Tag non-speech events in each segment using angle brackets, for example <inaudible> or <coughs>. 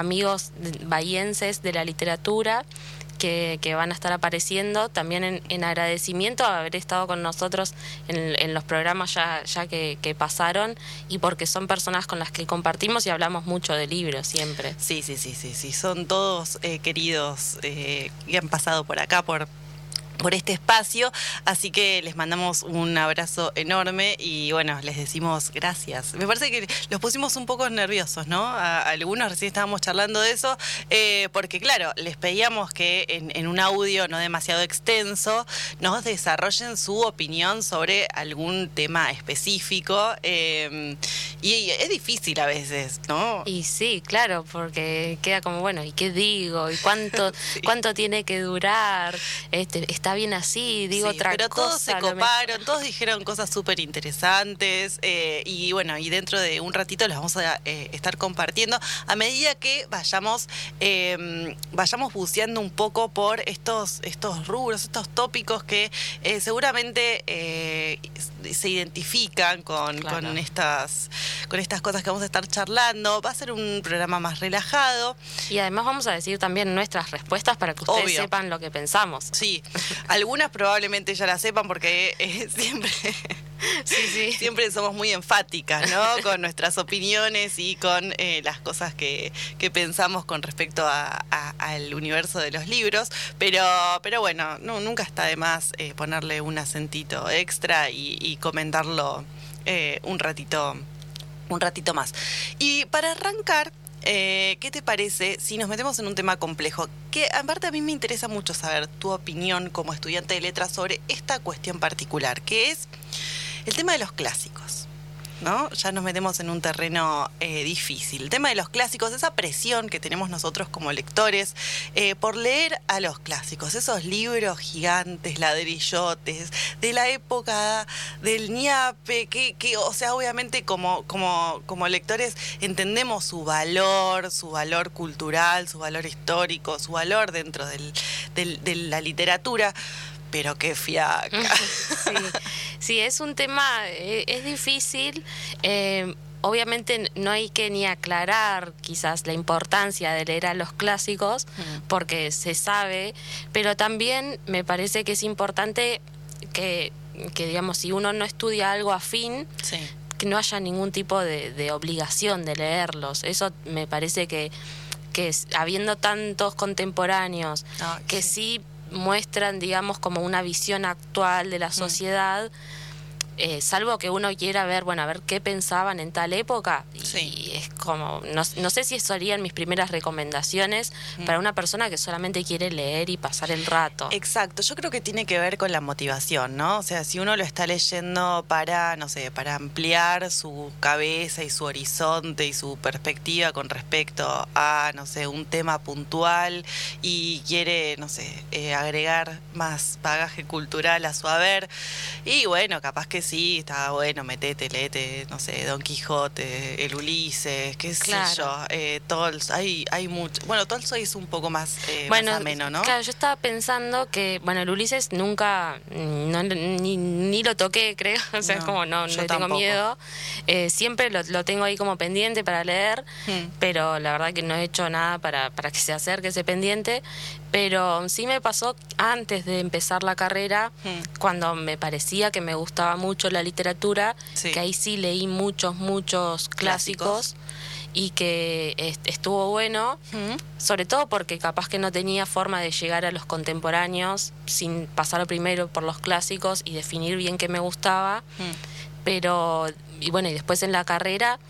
amigos bahienses de la literatura que, van a estar apareciendo, también en, agradecimiento a haber estado con nosotros en, los programas ya, que, pasaron y porque son personas con las que compartimos y hablamos mucho de libros siempre. Sí, sí, sí, sí, sí, son todos eh, queridos eh, que han pasado por acá, por, por este espacio, así que les mandamos un abrazo enorme y bueno, les decimos gracias. Me parece que los pusimos un poco nerviosos, ¿no? Algunos recién estábamos charlando de eso, eh, porque claro, les pedíamos que en, un audio no demasiado extenso nos desarrollen su opinión sobre algún tema específico eh, y es difícil a veces, ¿no? Y sí, claro, porque queda como, bueno, ¿y qué digo? ¿Y cuánto, <laughs> cuánto tiene que durar? Este, está bien así, digo otra pero cosa. Pero todos se coparon, todos dijeron cosas súper interesantes eh, y bueno, y dentro de un ratito las vamos a eh, estar compartiendo a medida que vayamos em, vayamos buceando un poco por estos, estos rubros, estos tópicos que eh, seguramente se identifican con, con, estas, con estas cosas que vamos a estar charlando. Va a ser un programa más relajado. Y además vamos a decir también nuestras respuestas para que ustedes sepan lo que pensamos. Sí, algunas probablemente ya las sepan porque eh, <laughs> siempre, siempre somos muy enfáticas, ¿no? Con nuestras opiniones y con eh, las cosas que, pensamos con respecto al universo de los libros. Pero, pero bueno, no, nunca está de más eh, ponerle un acentito extra y, comentarlo un ratito, un ratito más. Y para arrancar, eh, ¿Qué te parece si nos metemos en un tema complejo? Que aparte a mí me interesa mucho saber tu opinión como estudiante de letras sobre esta cuestión particular, que es el tema de los clásicos. ¿No? Ya nos metemos en un terreno eh, difícil. El tema de los clásicos, esa presión que tenemos nosotros como lectores eh, por leer a los clásicos, esos libros gigantes, ladrillotes, de la época del ñape, que, que o sea, obviamente como, como, como lectores entendemos su valor, su valor cultural, su valor histórico, su valor dentro de la literatura pero qué fiaca. <laughs> Sí, es un tema, eh, es difícil. Eh, obviamente no hay que ni aclarar quizás la importancia de leer a los clásicos, porque se sabe, pero también me parece que es importante que, que digamos, si uno no estudia algo afín, que no haya ningún tipo de, obligación de leerlos. Eso me parece que, que habiendo tantos contemporáneos ah, que sí muestran, digamos, como una visión actual de la mm. Eh, salvo que uno quiera ver, bueno, a ver qué pensaban en tal época. Y es como, no, sé si eso serían mis primeras recomendaciones mm. para una persona que solamente quiere leer y pasar el rato. Exacto, yo creo que tiene que ver con la motivación, ¿no? O sea, si uno lo está leyendo para, no sé, para ampliar su cabeza y su horizonte y su perspectiva con respecto a, no sé, un tema puntual y quiere, no sé, eh, agregar más bagaje cultural a su haber, y bueno, capaz que sí, está bueno, metete, leete, no sé, Don Quijote, el Ulises, qué sé yo, eh, hay, hay mucho. Bueno, Tolstoy es un poco más, eh, bueno, ameno, ¿no? Claro, yo estaba pensando que, bueno, el Ulises nunca, ni, lo toqué, creo, <laughs> o sea, es como, no, no tengo miedo. Eh, siempre lo, tengo ahí como pendiente para leer, hmm. pero la verdad que no he hecho nada para, para que se acerque ese pendiente. Pero sí me pasó antes de empezar la carrera, hmm. cuando me parecía que me gustaba mucho la literatura, que ahí sí leí muchos, muchos clásicos, y que estuvo bueno, hmm. sobre todo porque capaz que no tenía forma de llegar a los contemporáneos sin pasar primero por los clásicos y definir bien qué me gustaba. Hmm. Pero, y bueno, y después en la carrera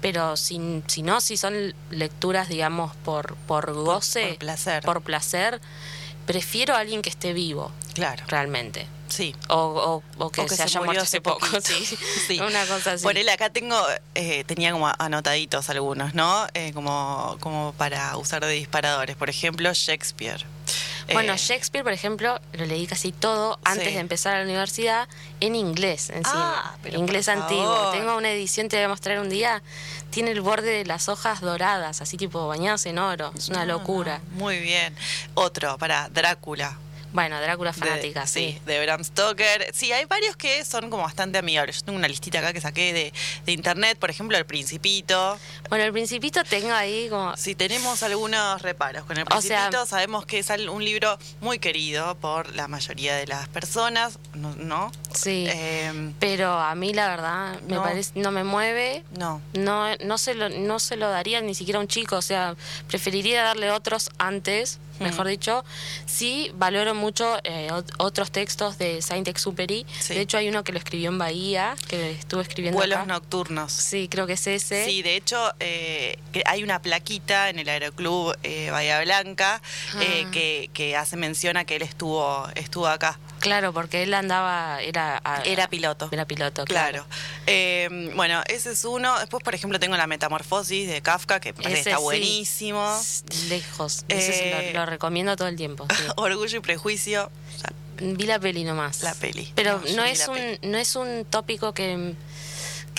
pero si, si no, si son lecturas, digamos, por, por goce, por, placer. por placer, prefiero a alguien que esté vivo. Claro. Realmente. Sí. O, o, que, se, haya muerto hace poco. Sí. <laughs> sí. <laughs> Una cosa así. Por él acá tengo, eh, tenía como anotaditos algunos, ¿no? Eh, como, como para usar de disparadores. Por ejemplo, Shakespeare. Bueno, eh, Shakespeare, por ejemplo, lo leí casi todo antes de empezar a la universidad en inglés encima. Ah, inglés antiguo. Tengo una edición, te voy a mostrar un día. Tiene el borde de las hojas doradas, así tipo bañadas en oro. Es una locura. Muy bien. Otro, para Drácula. Bueno, Drácula fanática, sí. sí. de Bram Stoker. Sí, hay varios que son como bastante amigables. Yo tengo una listita acá que saqué de, de internet, por ejemplo, El Principito. Bueno, El Principito tengo ahí como... Sí, tenemos algunos reparos con El Principito. sabemos que es un libro muy querido por la mayoría de las personas, ¿no? Sí, em, pero a mí la verdad me no, parece, no me mueve. No. No, no, se lo, no se lo daría ni siquiera a un chico, o sea, preferiría darle otros antes mejor dicho, sí valoro mucho eh, otros textos de Saint-Exupéry. De hecho, hay uno que lo escribió en Bahía, que estuvo escribiendo. Vuelos nocturnos. Sí, creo que es ese. Sí, de hecho, eh, hay una plaquita en el Aeroclub eh, Bahía Blanca ah. que, que hace mención a que él estuvo, estuvo acá. Claro, porque él andaba, era... era piloto. Era piloto, claro. Eh, bueno, ese es uno. Después, por ejemplo, tengo La Metamorfosis de Kafka, que está buenísimo. Lejos. Ese lo, recomiendo todo el tiempo. <laughs> Orgullo y Prejuicio. Vi la peli nomás. La peli. Pero no, es un, no es un tópico que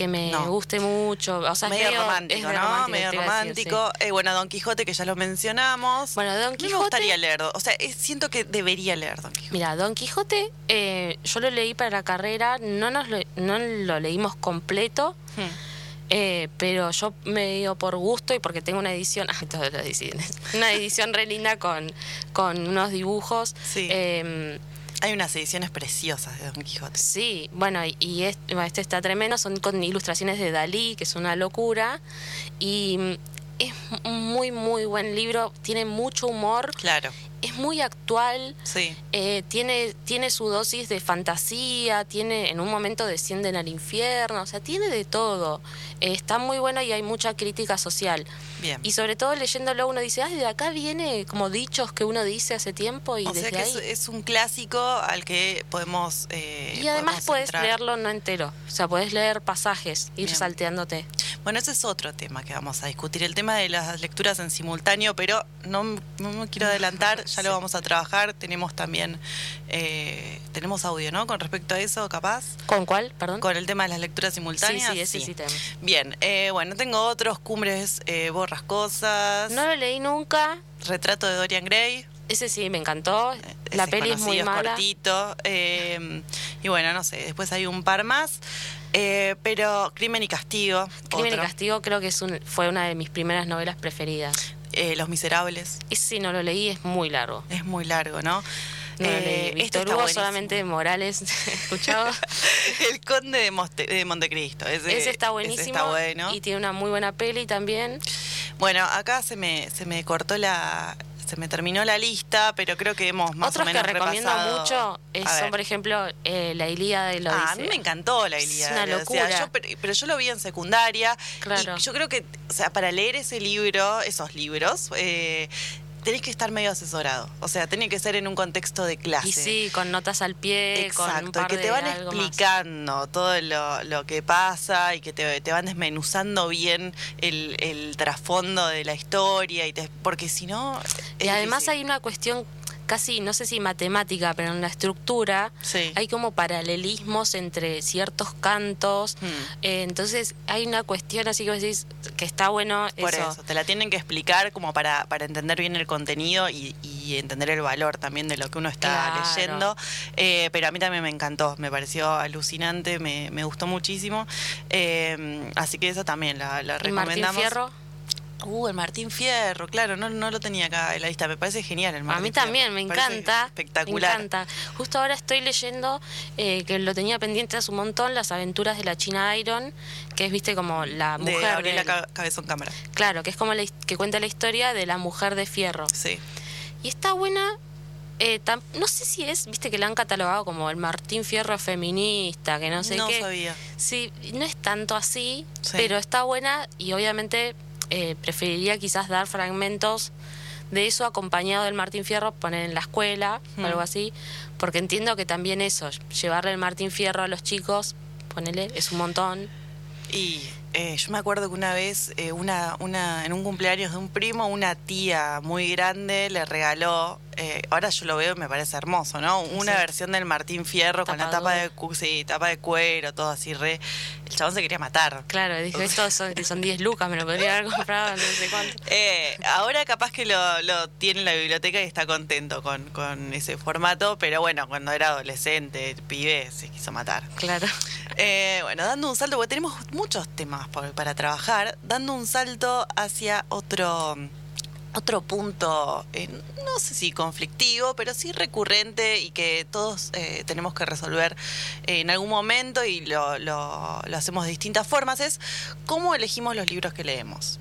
que me guste mucho. O sea, medio, romántico, ¿no? medio romántico. Eh, bueno, Don Quijote, que ya lo mencionamos. Bueno, Don Quijote. Me gustaría leer. O sea, siento que debería leer Don Quijote. Mira, Don Quijote, eh, yo lo leí para la carrera, no, nos lo, no lo leímos completo. Hmm. Eh, pero yo me dio por gusto y porque tengo una edición, <laughs> ay, ediciones, una edición re linda con, con unos dibujos. Sí. Em, hay unas ediciones preciosas de Don Quijote. Sí, bueno, y este, este está tremendo, son con ilustraciones de Dalí, que es una locura, y mm, es un muy, muy buen libro, tiene mucho humor. Claro. Es muy actual. Sí. Eh, tiene, tiene su dosis de fantasía, tiene, en un momento descienden al infierno, o sea, tiene de todo. Eh, está muy bueno y hay mucha crítica social. Y sobre todo leyéndolo uno dice, ay, de acá viene como dichos que uno dice hace tiempo y o sea que Es, un clásico al que podemos... Eh, y además puedes leerlo no entero, o sea, puedes leer pasajes, ir salteándote. Bueno, ese es otro tema que vamos a discutir, el tema de las lecturas en simultáneo, pero no, me quiero adelantar, ya lo vamos a trabajar, tenemos también, eh, tenemos audio, ¿no? Con respecto a eso, capaz. ¿Con cuál, perdón? Con el tema de las lecturas simultáneas. Sí, sí, ese sí, sí Bien, eh, bueno, tengo otros, Cumbres eh, Borrascosas. No lo leí nunca. Retrato de Dorian Gray. Ese sí, me encantó. La peli es muy mala. cortito. y bueno, no sé, después hay un par más. Eh, pero Crimen y Castigo. Crimen y Castigo creo que es un, fue una de mis primeras novelas preferidas. Eh, Los Miserables. Y si no lo leí, es muy largo. Es muy largo, ¿no? No eh, Víctor Hugo solamente Morales, <laughs> ¿escuchado? <laughs> el Conde de, Montecristo. Ese, está buenísimo. está bueno. Y tiene una muy buena peli también. Bueno, acá se me, se me cortó la, se me terminó la lista, pero creo que hemos más Otros o menos que recomiendo mucho son, por ejemplo, eh, La Ilíada y lo ah, A mí me encantó La Ilíada. Es una locura. pero, yo lo vi en secundaria. Claro. Y yo creo que, o sea, para leer ese libro, esos libros, eh, tenés que estar medio asesorado. O sea, tiene que ser en un contexto de clase. Y sí, con notas al pie, Exacto, con que te van explicando todo lo, que pasa y que te, van desmenuzando bien el, el trasfondo de la historia. y Porque si no. Y además hay una cuestión casi, no sé si matemática, pero en la estructura hay como paralelismos entre ciertos cantos. Hmm. Eh, entonces hay una cuestión así que decís que está bueno. Por eso. te la tienen que explicar como para, para entender bien el contenido y, entender el valor también de lo que uno está leyendo. Eh, pero a mí también me encantó, me pareció alucinante, me, me gustó muchísimo. Eh, así que eso también la, la recomendamos. Fierro? Uh, el Martín Fierro, claro, no, no lo tenía acá en la lista, me parece genial el Martín A mí también, me, encanta. Espectacular. Me encanta. Justo ahora estoy leyendo, eh, que lo tenía pendiente hace un montón, Las aventuras de la China Iron, que es, viste, como la mujer... De Gabriela Cabezón Cámara. Claro, que es como que cuenta la historia de la mujer de Fierro. Sí. Y está buena, eh, no sé si es, viste que la han catalogado como el Martín Fierro feminista, que no sé qué. No sabía. Sí, no es tanto así, pero está buena y obviamente eh, preferiría quizás dar fragmentos de eso acompañado del Martín Fierro, poner en la escuela o algo mm. así, porque entiendo que también eso, llevarle el Martín Fierro a los chicos, ponele, es un montón. Y eh, yo me acuerdo que una vez, eh, una, una, en un cumpleaños de un primo, una tía muy grande le regaló eh, ahora yo lo veo y me parece hermoso, ¿no? Una versión del Martín Fierro con la tapa de, sí, tapa de cuero, todo así re... El chabón se quería matar. Claro, dijo, esto son, son 10 lucas, me lo podría haber <laughs> comprado, no sé cuánto. Eh, ahora capaz que lo, lo, tiene en la biblioteca y está contento con, con ese formato, pero bueno, cuando era adolescente, pibe, se quiso matar. Claro. Bueno, dando un salto, porque tenemos muchos temas para trabajar, dando un salto hacia otro otro punto, eh, no sé si conflictivo, pero sí recurrente y que todos eh, tenemos que resolver en algún momento y lo, lo, lo hacemos de distintas formas, es cómo elegimos los libros que leemos.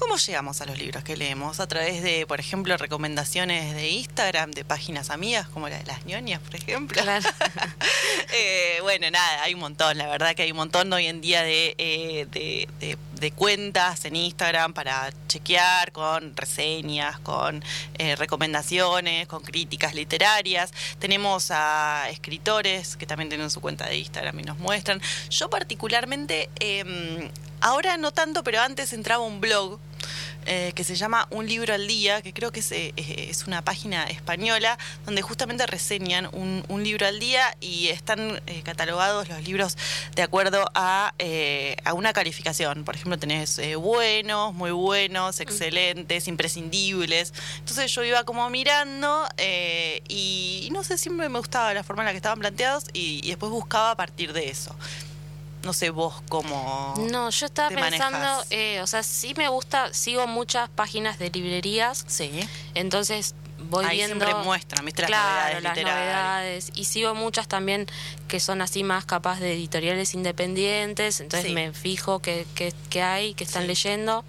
¿Cómo llegamos a los libros que leemos? A través de, por ejemplo, recomendaciones de Instagram, de páginas amigas, como la de las ñoñas, por ejemplo. <laughs> eh, bueno, nada, hay un montón, la verdad que hay un montón hoy en día de, eh, de, de, de, cuentas en Instagram para chequear con reseñas, con eh, recomendaciones, con críticas literarias. Tenemos a escritores que también tienen su cuenta de Instagram y nos muestran. Yo particularmente... Eh, Ahora no tanto, pero antes entraba un blog eh, que se llama Un libro al día, que creo que es, eh, es una página española, donde justamente reseñan un, un libro al día y están eh, catalogados los libros de acuerdo a, a una calificación. Por ejemplo, tenés buenos, muy buenos, excelentes, imprescindibles. Entonces yo iba como mirando y, y, no sé, siempre me gustaba la forma en la que estaban planteados y, y después buscaba a partir de eso no sé vos cómo. No, yo estaba pensando, eh, o sea, sí me gusta, sigo muchas páginas de librerías. Sí. Entonces voy Ahí viendo. Siempre muestran, ¿viste? Claro, las novedades. Y sigo muchas también que son así más capaz de editoriales independientes. Entonces Sí. me fijo que, que, que hay, que están Sí. leyendo.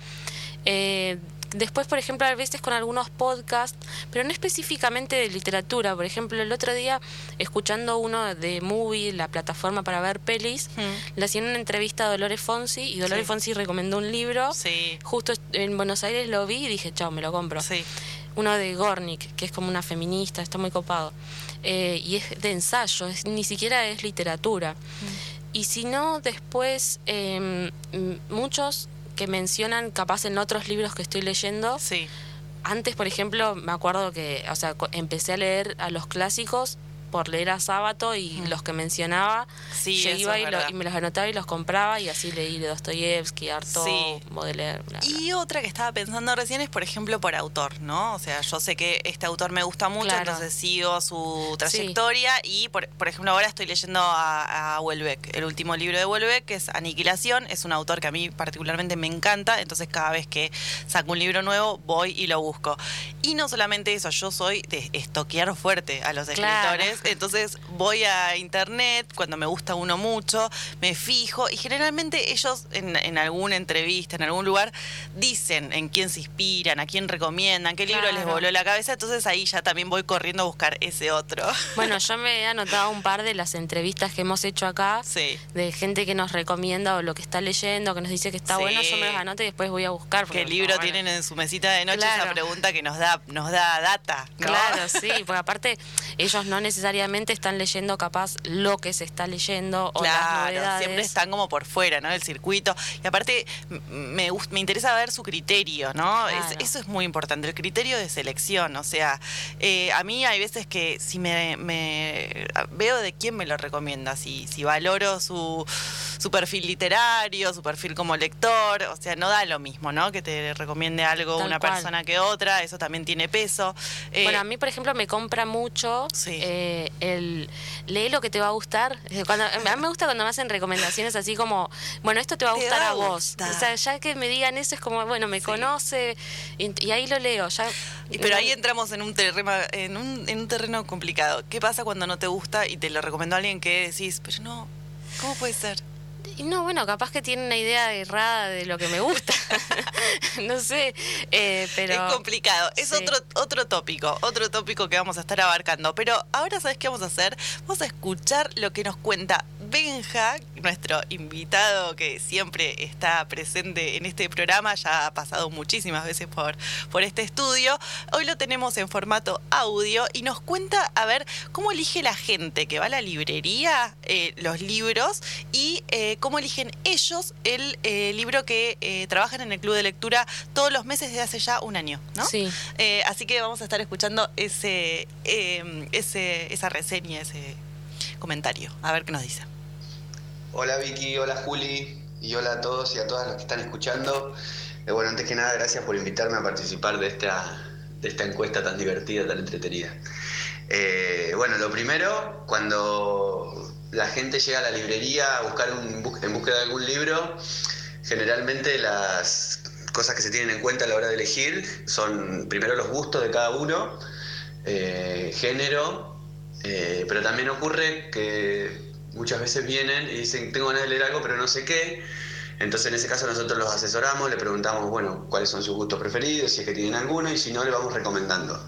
Eh, después, por ejemplo, a veces con algunos podcasts, pero no específicamente de literatura. Por ejemplo, el otro día, escuchando uno de Movie, la plataforma para ver pelis, Mm. le hacían una entrevista a Dolores Fonsi y Dolores Sí. Fonsi recomendó un libro. Sí. Justo en Buenos Aires lo vi y dije, chao, me lo compro. Sí. Uno de Gornick, que es como una feminista, está muy copado. Eh, y es de ensayo, es, ni siquiera es literatura. Y si no, después eh, m- muchos que mencionan capaz en otros libros que estoy leyendo. Sí. Antes, por ejemplo, me acuerdo que, o sea, empecé a leer a los clásicos por leer a Sábato y Mm. los que mencionaba, Sí, yo iba y, lo- y me los anotaba y los compraba y así leí de Dostoyevsky, Artaud, Sí. Baudelaire, bla, bla. Y otra que estaba pensando recién es, por ejemplo, por autor, ¿no? O sea, yo sé que este autor me gusta mucho, Claro. entonces sigo su trayectoria y, por, por ejemplo, ahora estoy leyendo a, a Welbeck, el último libro de Welbeck, que es Aniquilación, es un autor que a mí particularmente me encanta, entonces cada vez que saco un libro nuevo voy y lo busco. Y no solamente eso, yo soy de estoquear fuerte a los Claro. escritores, entonces voy a internet cuando me gusta uno mucho, me fijo y generalmente ellos en, en alguna entrevista, en algún lugar, dicen en quién se inspiran, a quién recomiendan, qué libro les voló la cabeza, entonces ahí ya también voy corriendo a buscar ese otro. Bueno, <laughs> yo me he anotado un par de las entrevistas que hemos hecho acá, Sí. de gente que nos recomienda o lo que está leyendo, que nos dice que está Sí. bueno, yo me los anoto y después voy a buscar. ¿Qué libro bueno, tienen en su mesita de noche? Claro. Esa pregunta que nos da, nos da data. ¿no? Claro, sí, <laughs> porque aparte ellos no necesariamente están leyendo capaz lo que se está leyendo o las Claro, novedades. siempre están como por fuera, ¿no? Del circuito. Y aparte, me, me interesa ver su criterio, ¿no? Es- Claro. eso es muy importante, el criterio de selección. O sea, eh, a mí hay veces que si me, me- veo de quién me lo recomienda, si, si valoro su, su perfil literario, su perfil como lector, o sea, no da lo mismo, ¿no? Que te recomiende algo Tal una cual. persona que otra, eso también tiene peso. Eh, Bueno, a mí, por ejemplo, me compra mucho Sí. eh, el lee lo que te va a gustar. Cuando, a mí me gusta cuando me hacen recomendaciones así como, bueno, esto te va a gustar va a a vos. gustar. O sea, ya que me digan eso es como, bueno, me Sí. conoce y, y ahí lo leo. Ya, Pero ahí entramos en un terreno, en un, en un terreno complicado. ¿Qué pasa cuando no te gusta y te lo recomendó alguien que decís, pero no, ¿cómo puede ser? Y no, bueno, capaz que tiene una idea errada de lo que me gusta. <laughs> no sé, eh, pero... es complicado. Es sí. otro, otro tópico, otro tópico que vamos a estar abarcando. Pero ahora, ¿sabes qué vamos a hacer? Vamos a escuchar lo que nos cuenta Benja, nuestro invitado que siempre está presente en este programa, ya ha pasado muchísimas veces por, por este estudio. Hoy lo tenemos en formato audio y nos cuenta a ver cómo elige la gente que va a la librería eh, los libros y eh, cómo eligen ellos el eh, libro que trabajan en el club de lectura todos los meses desde hace ya un año, ¿no? Sí. así que vamos a estar escuchando ese, ese, esa reseña, ese comentario. A ver qué nos dice. Hola Vicky, hola Juli y hola a todos y a todas los que están escuchando. Eh, bueno, antes que nada, gracias por invitarme a participar de esta, de esta encuesta tan divertida, tan entretenida. Eh, bueno, lo primero, cuando la gente llega a la librería a buscar un, en búsqueda de algún libro, generalmente las cosas que se tienen en cuenta a la hora de elegir son primero los gustos de cada uno, eh, género, pero también ocurre que muchas veces vienen y dicen, tengo ganas de leer algo, pero no sé qué. Entonces en ese caso nosotros los asesoramos, le preguntamos, bueno, cuáles son sus gustos preferidos, si es que tienen alguno, y si no, le vamos recomendando.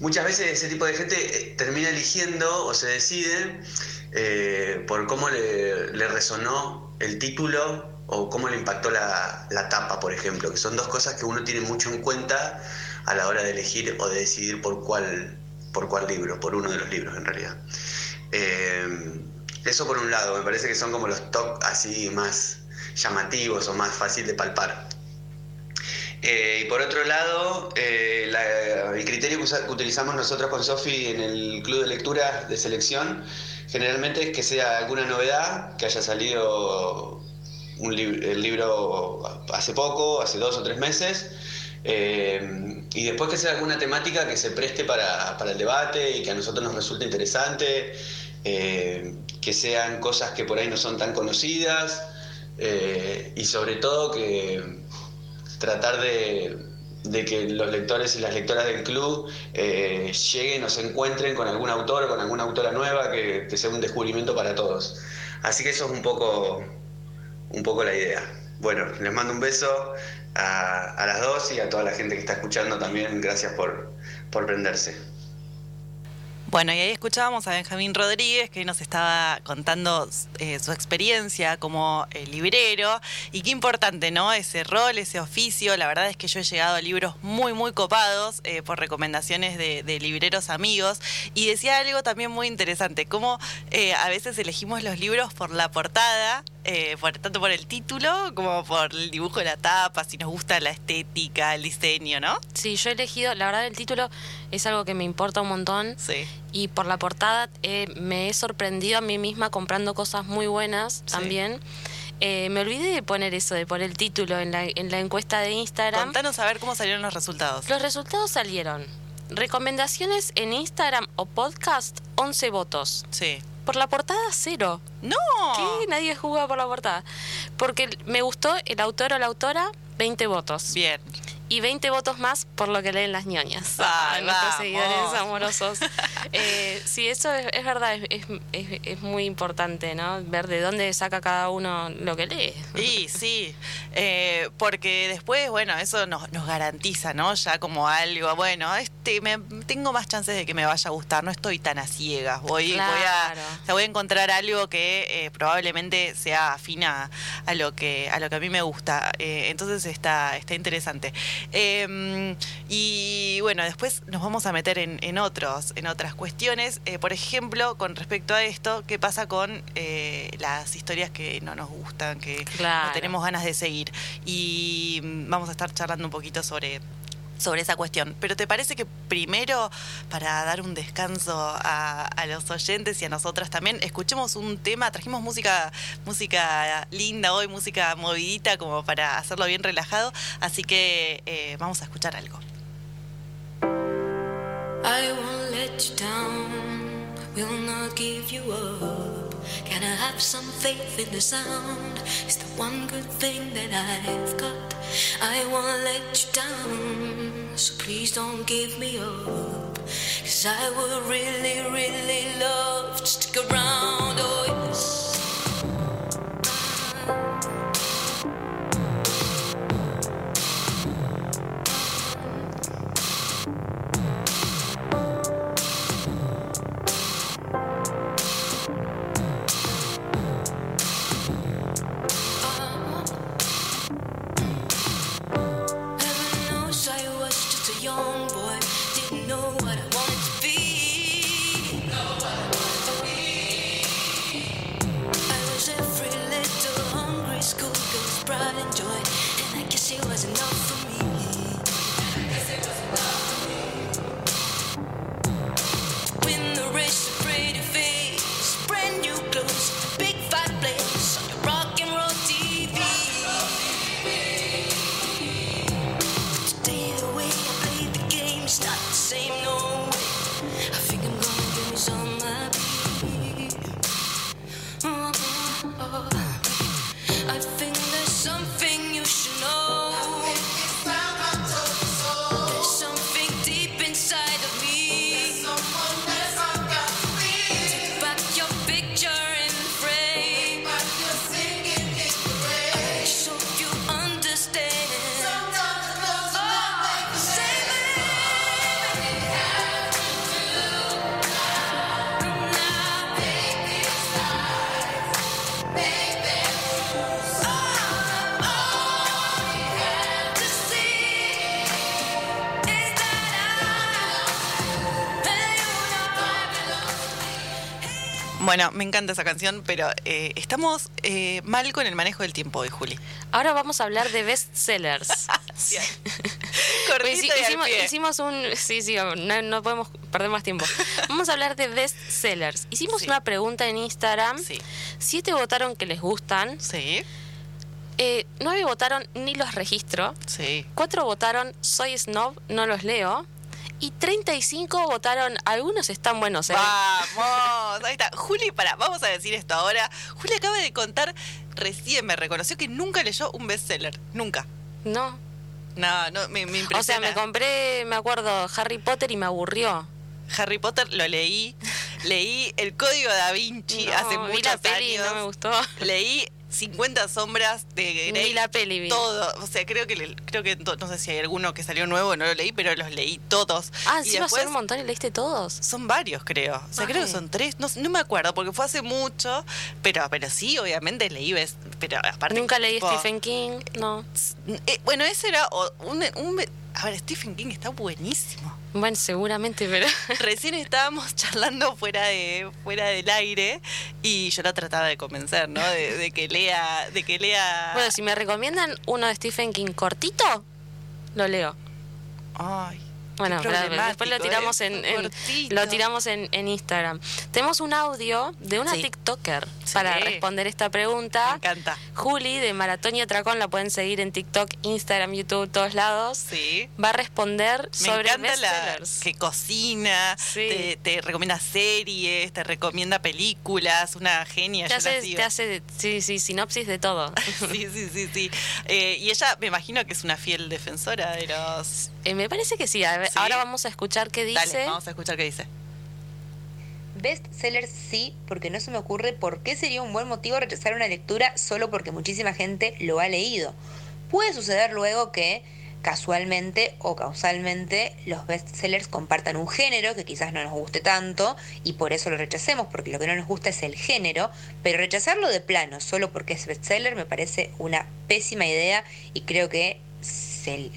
Muchas veces ese tipo de gente eh, termina eligiendo o se decide eh, por cómo le, resonó el título o cómo le impactó la, la, tapa, por ejemplo, que son dos cosas que uno tiene mucho en cuenta a la hora de elegir o de decidir por cuál por cuál libro, por uno de los libros en realidad. Eh, eso por un lado, me parece que son como los top así más llamativos o más fácil de palpar. Eh, y por otro lado, eh, el criterio que utilizamos nosotros con Sofi en el club de lectura de selección generalmente es que sea alguna novedad, que haya salido el libro hace poco, hace dos o tres meses, eh, y después que sea alguna temática que se preste para, el debate y que a nosotros nos resulte interesante, eh, que sean cosas que por ahí no son tan conocidas eh, y sobre todo que tratar de, que los lectores y las lectoras del club lleguen o se encuentren con algún autor o con alguna autora nueva que, sea un descubrimiento para todos. Así que eso es un poco, un poco la idea. Bueno, les mando un beso a, las dos y a toda la gente que está escuchando también. Gracias por, por prenderse. Bueno, y ahí escuchábamos a Benjamín Rodríguez que nos estaba contando eh, su experiencia como eh, librero y qué importante, ¿no? Ese rol, ese oficio. La verdad es que yo he llegado a libros muy, muy copados eh, por recomendaciones de, libreros amigos y decía algo también muy interesante, cómo a veces elegimos los libros por la portada por, tanto por el título como por el dibujo de la tapa, si nos gusta la estética, el diseño, ¿no? Sí, yo he elegido, la verdad el título es algo que me importa un montón. Sí. Y por la portada eh, me he sorprendido a mí misma comprando cosas muy buenas también. Eh, me olvidé de poner eso, de poner el título en la, en la encuesta de Instagram. Contanos a ver cómo salieron los resultados. Los resultados salieron. Recomendaciones en Instagram o podcast, 11 votos. Sí. Por la portada, cero. No. ¿Qué? Nadie jugó por la portada. Porque me gustó el autor o la autora, 20 votos. Bien y 20 votos más por lo que leen las ñoñas. Ah, nuestros seguidores amorosos. eh, sí, eso es, verdad, es, es, muy importante, ¿no? Ver de dónde saca cada uno lo que lee. Sí, sí, eh, porque después, bueno, eso nos, nos garantiza, ¿no? Ya como algo, bueno, este, me, tengo más chances de que me vaya a gustar, no estoy tan a ciegas, voy, voy, a, voy a encontrar algo que eh, probablemente sea afina a lo que, a lo que a mí me gusta. Eh, entonces está, está interesante. Em, y bueno, después nos vamos a meter en, otros, en otras cuestiones. Eh, por ejemplo, con respecto a esto, ¿qué pasa con eh, las historias que no nos gustan, que no tenemos ganas de seguir? Y mm, vamos a estar charlando un poquito sobre sobre esa cuestión. Pero ¿te parece que primero, para dar un descanso a, los oyentes y a nosotras también, escuchemos un tema? Trajimos música, música linda hoy, música movidita, como para hacerlo bien relajado. Así que eh, vamos a escuchar algo. I won't let you down, will not give you up. Can I have some faith in the sound? It's the one good thing that I've got. I won't let you down, so please don't give me up. Cause I would really, really love to stick around. Oh, yes. Bueno, me encanta esa canción, pero eh, estamos eh, mal con el manejo del tiempo hoy, Juli. Ahora vamos a hablar de bestsellers. <laughs> <laughs> Cortito hicimos, hicimos, un... Sí, sí, no, podemos perder más tiempo. Vamos a hablar de bestsellers. Hicimos una pregunta en Instagram. Sí. Siete votaron que les gustan. Sí. Eh, nueve votaron ni los registro. Sí. Cuatro votaron soy snob, no los leo y 35 votaron. Algunos están buenos, ¿eh? Vamos, ahí está. Juli, para, vamos a decir esto ahora. Juli acaba de contar, recién me reconoció que nunca leyó un bestseller. Nunca. No. No, no, me, me impresiona. O sea, me compré, me acuerdo, Harry Potter y me aburrió. Harry Potter lo leí. Leí El Código da Vinci <laughs> hace muchos la peli, años. No me gustó. Leí 50 sombras de Grey. Ni la peli Todo. O sea, creo que creo que no sé si hay alguno que salió nuevo, no lo leí, pero los leí todos. Ah, sí, después, un montón y leíste todos. Son varios, creo. O sea, creo que son tres. No, no me acuerdo porque fue hace mucho, pero, pero sí, obviamente leí. Pero aparte. Nunca leí Stephen King, no. Eh, bueno, ese era un, un. A ver, Stephen King está buenísimo. Bueno, seguramente, pero. <laughs> Recién estábamos charlando fuera de fuera del aire y yo la trataba de convencer, ¿no? De, que lea, de que lea. Bueno, si me recomiendan uno de Stephen King cortito, lo leo. Ay. Bueno, después lo tiramos, en, lo tiramos en, Instagram. Tenemos un audio de una TikToker para responder esta pregunta. Me encanta. Juli de Maratón y Atracón la pueden seguir en TikTok, Instagram, YouTube, todos lados. Sí. Va a responder Me sobre encanta la que cocina, te, recomienda series, te recomienda películas, una genia. Te, hace, te hace, sí, sí, sinopsis de todo. <laughs> sí, sí, sí, sí. Eh, y ella, me imagino que es una fiel defensora de los... Eh, me parece que sí. A ver, Ahora vamos a escuchar qué dice. Dale, vamos a escuchar qué dice. Bestseller sí, porque no se me ocurre por qué sería un buen motivo rechazar una lectura solo porque muchísima gente lo ha leído. Puede suceder luego que casualmente o causalmente los bestsellers compartan un género que quizás no nos guste tanto y por eso lo rechacemos, porque lo que no nos gusta es el género, pero rechazarlo de plano solo porque es bestseller me parece una pésima idea y creo que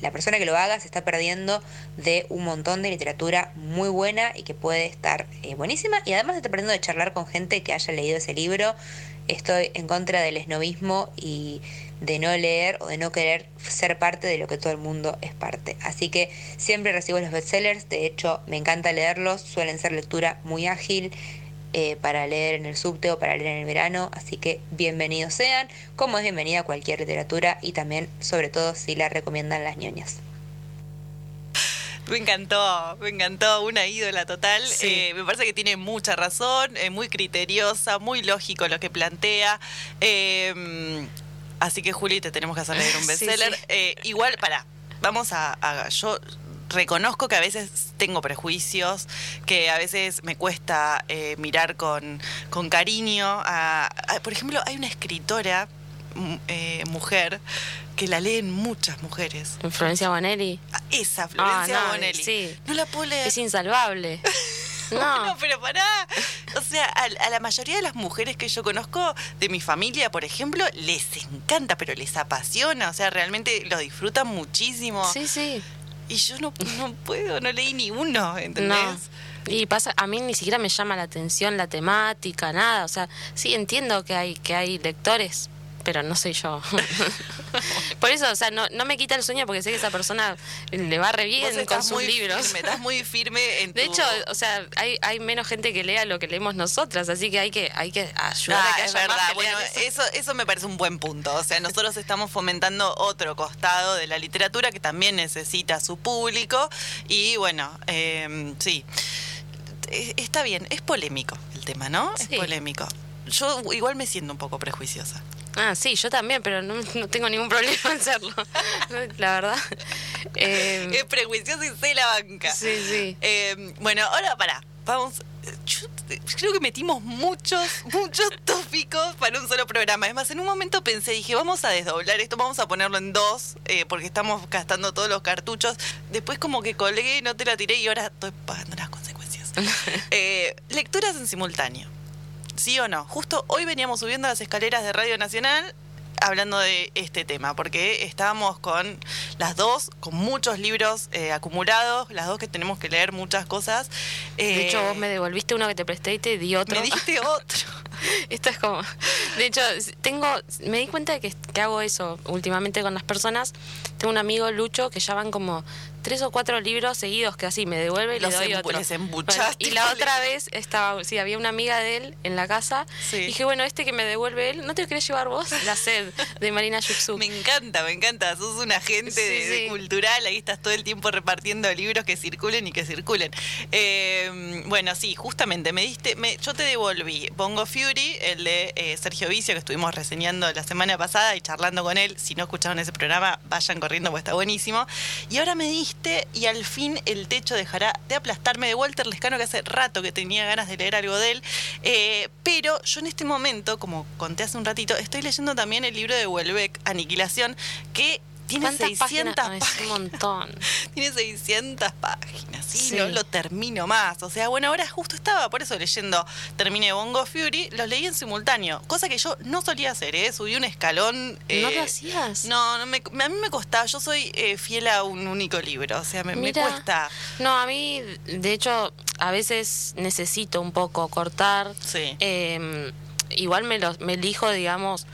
la persona que lo haga se está perdiendo de un montón de literatura muy buena y que puede estar eh, buenísima. Y además está perdiendo de charlar con gente que haya leído ese libro. Estoy en contra del esnovismo y de no leer o de no querer ser parte de lo que todo el mundo es parte. Así que siempre recibo los bestsellers, de hecho me encanta leerlos, suelen ser lectura muy ágil, eh, para leer en el subte o para leer en el verano, así que bienvenidos sean, como es bienvenida cualquier literatura y también, sobre todo, si la recomiendan las ñoñas. Me encantó, me encantó, una ídola total. Eh, me parece que tiene mucha razón, es muy criteriosa, muy lógico lo que plantea. Eh, así que Juli, te tenemos que hacer leer un bestseller. igual, para, vamos a, a, yo reconozco que a veces tengo prejuicios, que a veces me cuesta eh, mirar con, con cariño. por ejemplo, hay una escritora, mm, eh, mujer, que la leen muchas mujeres. Florencia Bonelli. Ah, esa, Florencia ah, Bonelli. Sí. No la puedo leer. Es insalvable. <laughs> No. no, pero pará. O sea, a, la mayoría de las mujeres que yo conozco, de mi familia, por ejemplo, les encanta, pero les apasiona. O sea, realmente lo disfrutan muchísimo. Sí, sí. Y yo no, no puedo, no leí ni uno, ¿entendés? Y pasa, a mí ni siquiera me llama la atención la temática, nada. O sea, sí entiendo que hay, que hay lectores, pero no soy yo. <laughs> Por eso, o sea, no, no me quita el sueño porque sé que esa persona le va re bien con sus libros. Me estás muy firme en De hecho, o sea, hay, hay menos gente que lea lo que leemos nosotras, así que hay que, hay que ayudar a que ah, es verdad. bueno, eso. eso. me parece un buen punto. O sea, nosotros estamos fomentando otro costado de la literatura que también necesita su público. Y bueno, eh, sí. Eh, está bien, es polémico el tema, ¿no? Es polémico. Yo igual me siento un poco prejuiciosa. Ah, sí, yo también, pero no, tengo ningún problema en hacerlo. <laughs> la verdad. Eh, es prejuiciosa y sé la banca. Sí, sí. Eh, bueno, ahora para. Vamos. Yo creo que metimos muchos, muchos <laughs> tópicos para un solo programa. Es más, en un momento pensé, dije, vamos a desdoblar esto, vamos a ponerlo en dos, porque estamos gastando todos los cartuchos. Después como que colgué, no te la tiré y ahora estoy pagando las consecuencias. <laughs> Eh, lecturas en simultáneo. ¿Sí o no? Justo hoy veníamos subiendo las escaleras de Radio Nacional hablando de este tema, porque estábamos con las dos, con muchos libros eh, acumulados, las dos que tenemos que leer muchas cosas. de hecho, vos me devolviste uno que te presté y te di otro. Me diste otro. <laughs> Esto es como. De hecho, tengo. Me di cuenta de que, que hago eso últimamente con las personas. Tengo un amigo, Lucho, que ya van como tres o cuatro libros seguidos que así me devuelve y le doy otro. y la <laughs> otra vez estaba, sí, había una amiga de él en la casa. Y dije, bueno, este que me devuelve él, ¿no te lo querés llevar vos? <laughs> La sed de Marina Yuxu. Me encanta, me encanta. Sos un agente cultural, ahí estás todo el tiempo repartiendo libros que circulen y que circulen. Eh, bueno, sí, justamente, me diste, me, yo te devolví Bongo Fury, el de eh, Sergio Vicio, que estuvimos reseñando la semana pasada y charlando con él. Si no escucharon ese programa, vayan corriendo porque está buenísimo. Y ahora me y al fin el techo dejará de aplastarme de Walter Lescano, que hace rato que tenía ganas de leer algo de él. Eh, pero yo en este momento, como conté hace un ratito, estoy leyendo también el libro de Welbeck, Aniquilación, que tiene 600 páginas. un montón. <laughs> tiene 600 páginas. Sí, no lo termino más. O sea, bueno, ahora justo estaba por eso leyendo, terminé Bongo Fury, los leí en simultáneo, cosa que yo no solía hacer, ¿eh? Subí un escalón. ¿No lo eh, hacías? No, no me, a mí me costaba. Yo soy eh, fiel a un único libro. O sea, me, me cuesta. No, a mí, de hecho, a veces necesito un poco cortar. Sí. Eh, igual me, los, me elijo, digamos,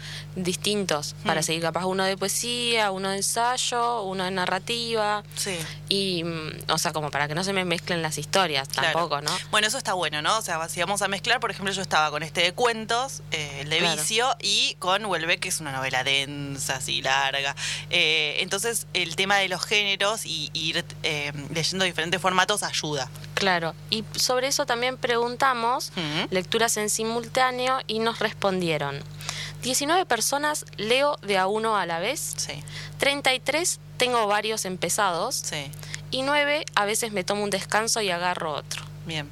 distintos para mm. seguir capaz uno de poesía, uno de ensayo, uno de narrativa. Sí. Y, mm, o sea, como para que no se me mezclen las historias tampoco, ¿no? Bueno, eso está bueno, ¿no? O sea, si vamos a mezclar, por ejemplo, yo estaba con este de cuentos, eh, el de vicio, y con Vuelve, que es una novela densa, así larga. Eh, entonces, el tema de los géneros y ir eh, leyendo diferentes formatos ayuda. Claro. Y sobre eso también preguntamos lecturas en simultáneo y nos respondieron. 19 personas leo de a uno a la vez. Sí. 33 tengo varios empezados. Sí. Y 9 a veces me tomo un descanso y agarro otro. Bien.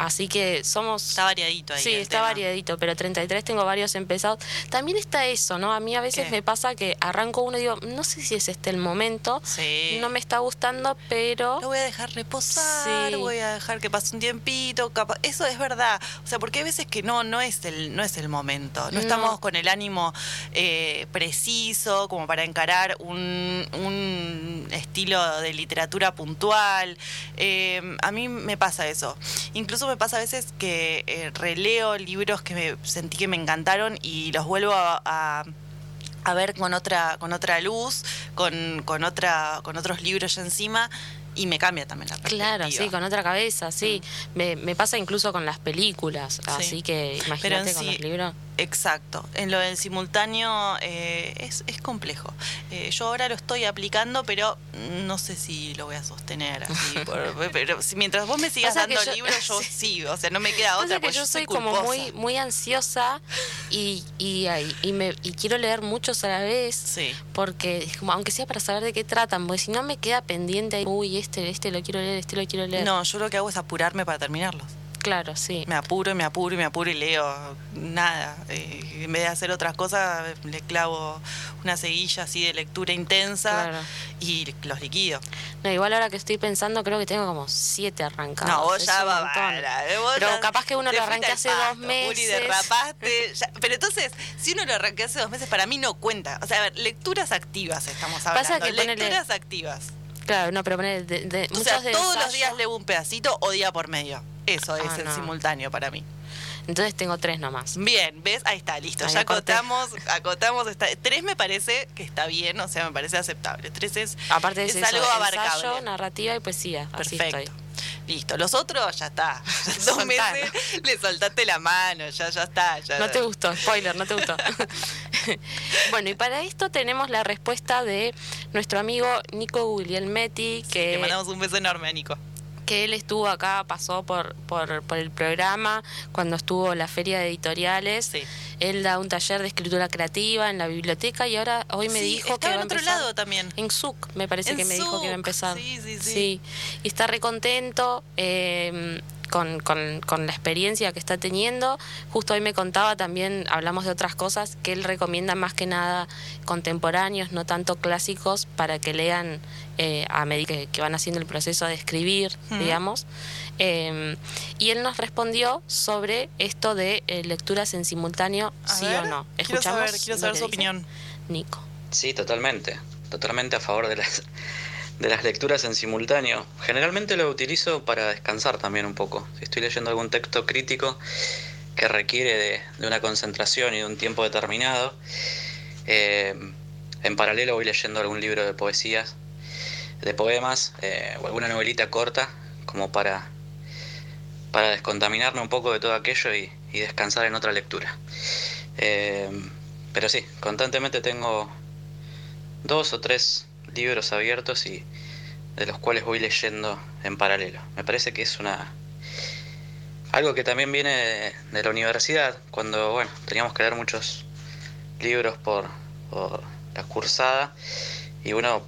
Así que somos... Está variadito ahí. Sí, está variadito, pero 33 tengo varios empezados. También está eso, ¿no? A mí a veces me pasa que arranco uno y digo, no sé si es este el momento. Sí. No me está gustando, pero... Lo voy a dejar reposar, voy a dejar que pase un tiempito. Eso es verdad. O sea, porque hay veces que no, no es el, no es el momento. No, estamos con el ánimo eh, preciso como para encarar un, un estilo de literatura puntual. Eh, a mí me pasa eso. Incluso me pasa a veces que eh, releo libros que me sentí que me encantaron y los vuelvo a, ver con otra, con otra luz, con, con, otra, con otros libros ya encima y me cambia también la perspectiva. Claro, sí, con otra cabeza, sí. Mm. Me, me, pasa incluso con las películas, así que imagínate con los libros. Exacto. En lo del simultáneo eh, es, es, complejo. Eh, yo ahora lo estoy aplicando, pero no sé si lo voy a sostener así. <laughs> pero si, mientras vos me sigas dando libros, yo <laughs> sí. O sea, no me queda otra. porque yo soy como muy, muy ansiosa y, y, y, me, y quiero leer muchos a la vez. Sí. Porque, como, aunque sea para saber de qué tratan, porque si no me queda pendiente, uy, este, este lo quiero leer, este lo quiero leer. No, yo lo que hago es apurarme para terminarlos. Claro, sí. Me apuro y me apuro y me apuro y leo nada. Eh, en vez de hacer otras cosas, le clavo una seguilla así de lectura intensa y los liquido. No, igual ahora que estoy pensando, creo que tengo como siete arrancados. No, vos ya va, Pero capaz que uno lo arranqué hace dos meses. derrapaste. <laughs> pero entonces, si uno lo arranqué hace dos meses, para mí no cuenta. O sea, a ver, lecturas activas estamos hablando. Pasa que lecturas activas Claro, no, pero de, de, o sea, todos los días leo un pedacito o día por medio. Eso es ah, el simultáneo para mí. Entonces tengo tres nomás. Bien, ¿ves? Ahí está, listo. ya acotamos, acotamos. tres me parece que está bien, o sea, me parece aceptable. Tres es, Aparte es, algo abarcable. narrativa y poesía. Perfecto. Listo, los otros ya está. <laughs> Dos meses le soltaste la mano, ya, ya está. no te gustó, spoiler, no te gustó. <laughs> bueno, y para esto tenemos la respuesta de nuestro amigo Nico Guglielmetti. Que le mandamos un beso enorme a Nico que él estuvo acá, pasó por, por, por, el programa, cuando estuvo la feria de editoriales. Él da un taller de escritura creativa en la biblioteca y ahora hoy me dijo que va en otro lado también. En SUC, me parece que me dijo que iba a empezar. Sí, sí, sí. sí. Y está recontento. Eh, con, con, con, la experiencia que está teniendo. Justo hoy me contaba también, hablamos de otras cosas, que él recomienda más que nada contemporáneos, no tanto clásicos, para que lean eh, a medida que, van haciendo el proceso de escribir, digamos. Em, y él nos respondió sobre esto de eh, lecturas en simultáneo, sí o no. Escuchamos quiero saber, su opinión. Nico. Sí, totalmente. Totalmente a favor de las de las lecturas en simultáneo. Generalmente lo utilizo para descansar también un poco. Si estoy leyendo algún texto crítico que requiere de, una concentración y de un tiempo determinado, eh, en paralelo voy leyendo algún libro de poesías, de poemas eh, o alguna novelita corta como para, para descontaminarme un poco de todo aquello y, descansar en otra lectura. Eh, pero sí, constantemente tengo dos o tres libros abiertos y de los cuales voy leyendo en paralelo. Me parece que es una algo que también viene de, la universidad, cuando bueno, teníamos que leer muchos libros por, la cursada y uno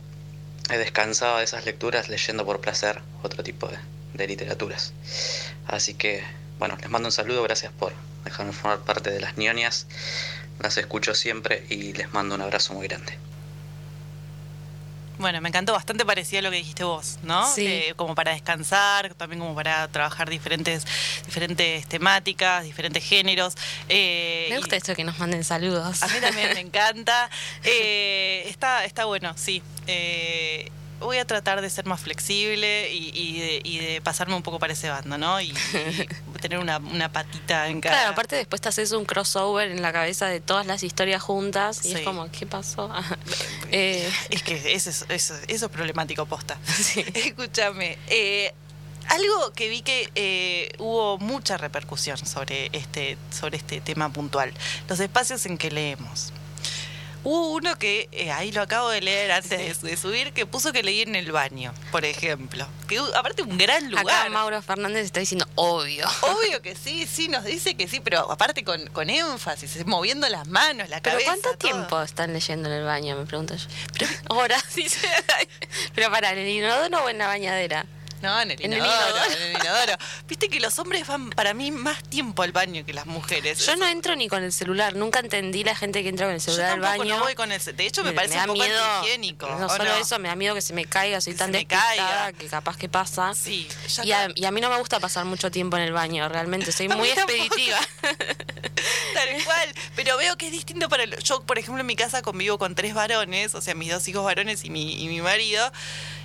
descansaba de esas lecturas leyendo por placer otro tipo de, literaturas. Así que, bueno, les mando un saludo, gracias por dejarme formar parte de las ñoñas. Las escucho siempre y les mando un abrazo muy grande. Bueno, me encantó, bastante parecido a lo que dijiste vos, ¿no? Sí. Eh, como para descansar, también como para trabajar diferentes, diferentes temáticas, diferentes géneros. Eh, me gusta esto que nos manden saludos. A mí también me <laughs> encanta. Eh, está, está bueno, sí. Eh, voy a tratar de ser más flexible y, de, pasarme un poco para ese bando, ¿no? Y, tener una, patita en cada. Claro, aparte después te haces un crossover en la cabeza de todas las historias juntas y es como, ¿qué pasó? <laughs> Eh, es que eso es, eso, es problemático, posta. <laughs> Escúchame. Eh, algo que vi que eh, hubo mucha repercusión sobre este, sobre este tema puntual, los espacios en que leemos. Hubo uno que, eh, ahí lo acabo de leer antes de, subir, que puso que leí en el baño, por ejemplo. Que aparte un gran lugar. Acá Mauro Fernández está diciendo obvio. Obvio que sí, sí, nos dice que sí, pero aparte con, con énfasis, moviendo las manos, la cabeza. ¿Pero cuánto tiempo están leyendo en el baño? Me pregunto yo. <laughs> Horas, dice. pero para, ¿en el inodoro o en la bañadera? No, en el, inodoro, en el inodoro. Viste que los hombres van para mí más tiempo al baño que las mujeres. Yo no entro ni con el celular. Nunca entendí la gente que entra con el celular al baño. No voy con el, de hecho, me, parece un poco miedo, higiénico. No solo eso, me da miedo que se me caiga. Soy tan despistada que capaz que pasa. Sí, y a, y, a, mí no me gusta pasar mucho tiempo en el baño, realmente. Soy <laughs> muy expeditiva. <laughs> Tal cual. Pero veo que es distinto para... El, yo, por ejemplo, en mi casa convivo con tres varones, o sea, mis dos hijos varones y mi, y mi marido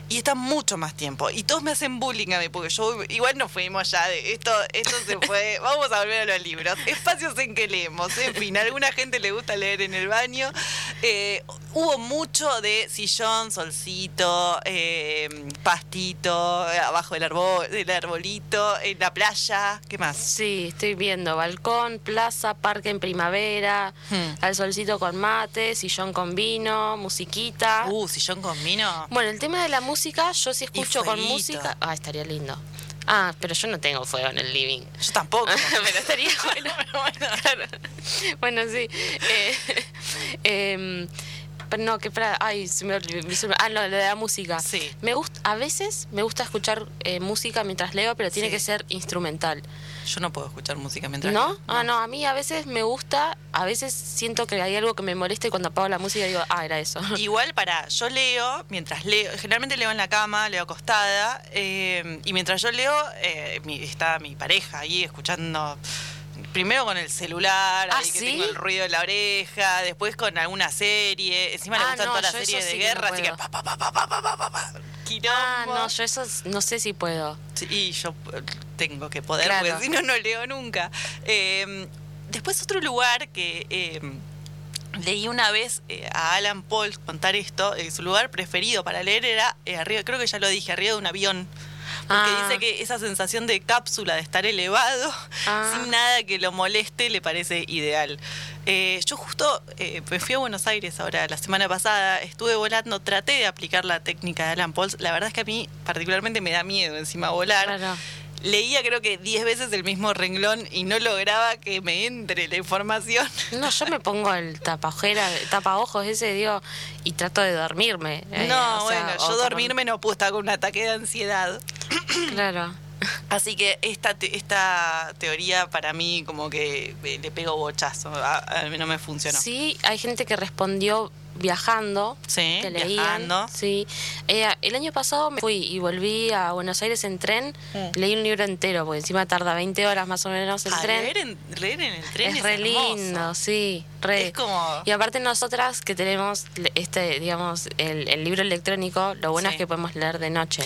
y está mucho más tiempo. Y todos me hacen bullying a mí, porque yo igual nos fuimos ya de esto, esto se fue, <laughs> vamos a volver a los libros. Espacios en que leemos, en fin, a alguna gente le gusta leer en el baño. Eh, hubo mucho de sillón, solcito, eh, pastito, abajo del, arbol, del arbolito, en la playa, ¿qué más? Sí, estoy viendo balcón, plaza, parque en primavera, hmm. al solcito con mate, sillón con vino, musiquita. Uh, sillón con vino. Bueno, el tema de la música música, yo sí escucho con música. Ah, estaría lindo. Ah, pero yo no tengo fuego en el living. Yo tampoco. <laughs> pero estaría <laughs> bueno. bueno, sí. Eh, <laughs> em, pero no, que para. Ay, se me olvidó. Ah, no, lo de la música. Sí. Me gusta, a veces me gusta escuchar eh, música mientras leo, pero tiene que ser instrumental. Yo no puedo escuchar música mientras ¿No? leo. Ah, no, a mí a veces me gusta, a veces siento que hay algo que me molesta y cuando apago la música digo, ah, era eso. <laughs> Igual para, yo leo, mientras leo, generalmente leo en la cama, leo acostada, eh, y mientras yo leo, eh, está mi pareja ahí escuchando primero con el celular, ¿Ah, ahí que tengo el ruido de la oreja, después con alguna serie, encima le ah, gustan todas las series de guerra, así que pa, pa, pa. Ah, no, yo eso no sé si puedo. Sí, yo tengo que poder, porque si no, no leo nunca. Em, después otro lugar que em, leí una vez eh, a Alan Paul contar esto, eh, su lugar preferido para leer era eh, arriba, creo que ya lo dije, arriba de un avión. Porque dice ah. que esa sensación de cápsula, de estar elevado, ah. sin nada que lo moleste, le parece ideal. yo justo me fui a Buenos Aires ahora, la semana pasada, estuve volando, traté de aplicar la técnica de Alan Paul. La verdad es que a mí particularmente me da miedo encima volar leía creo que 10 veces el mismo renglón y no lograba que me entre la información. <laughs> No, yo me pongo el tapajera, tapa ojos ese, digo, y trato de dormirme. Eh, no, bueno, yo dormirme no puedo estar con un ataque de ansiedad. <coughs> Claro. <coughs> Así que esta, esta teoría para mí como que le pego bochazo, a, mí no me funcionó. Sí, hay gente que respondió viajando, sí, que Viajando. Sí. Eh, el año pasado me fui y volví a Buenos Aires en tren, mm. leí un libro entero, porque encima tarda 20 horas más o menos el tren. Leer en, leer en, el tren es, re lindo, sí, re. Es como... Y aparte nosotras que tenemos este, digamos, el, libro electrónico, lo bueno es que podemos leer de noche.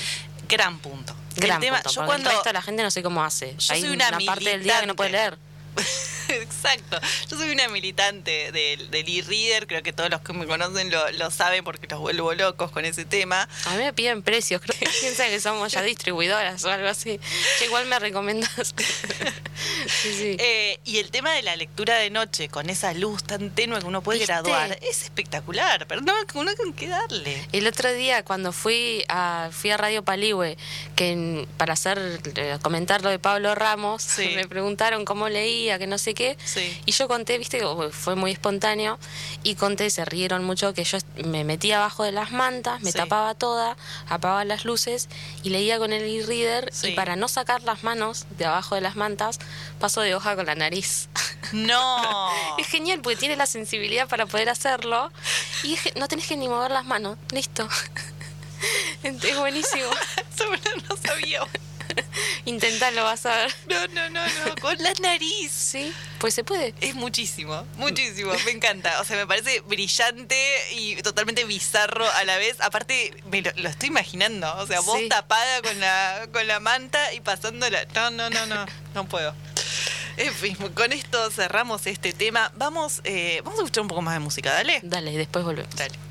Gran punto. Gran punto, yo cuando el resto la gente no sé cómo hace. Yo Hay soy una, una parte del día que no puede leer. <laughs> <laughs> Exacto. Yo soy una militante del, e-reader, creo que todos los que me conocen lo, saben porque los vuelvo locos con ese tema. A mí me piden precios, creo que <laughs> piensan que somos ya distribuidoras o algo así. Que igual me recomiendas. <laughs> Eh, y el tema de la lectura de noche con esa luz tan tenue que uno puede graduar es espectacular, pero no, uno con qué darle. El otro día cuando fui a fui a Radio Paligüe, que para hacer eh, comentar lo de Pablo Ramos, me preguntaron cómo leía, que no sé qué y yo conté, viste, fue muy espontáneo, y conté, se rieron mucho, que yo me metía abajo de las mantas, me tapaba toda, apagaba las luces y leía con el e-reader y para no sacar las manos de abajo de las mantas, paso de hoja con la nariz. No. <laughs> es genial porque tiene la sensibilidad para poder hacerlo y no tenés que ni mover las manos, listo. <laughs> es buenísimo. <laughs> No sabía. <laughs> Intentalo, vas a ver. No, no, no, no, con la nariz. Sí, pues se puede. Es muchísimo, muchísimo, me encanta. O sea, me parece brillante y totalmente bizarro a la vez. Aparte, me lo, estoy imaginando. O sea, vos tapada con la, con la manta y pasándola. No, no, no, no, no puedo. En fin, con esto cerramos este tema. Vamos, eh, vamos a escuchar un poco más de música, dale. Dale, después volvemos. Dale.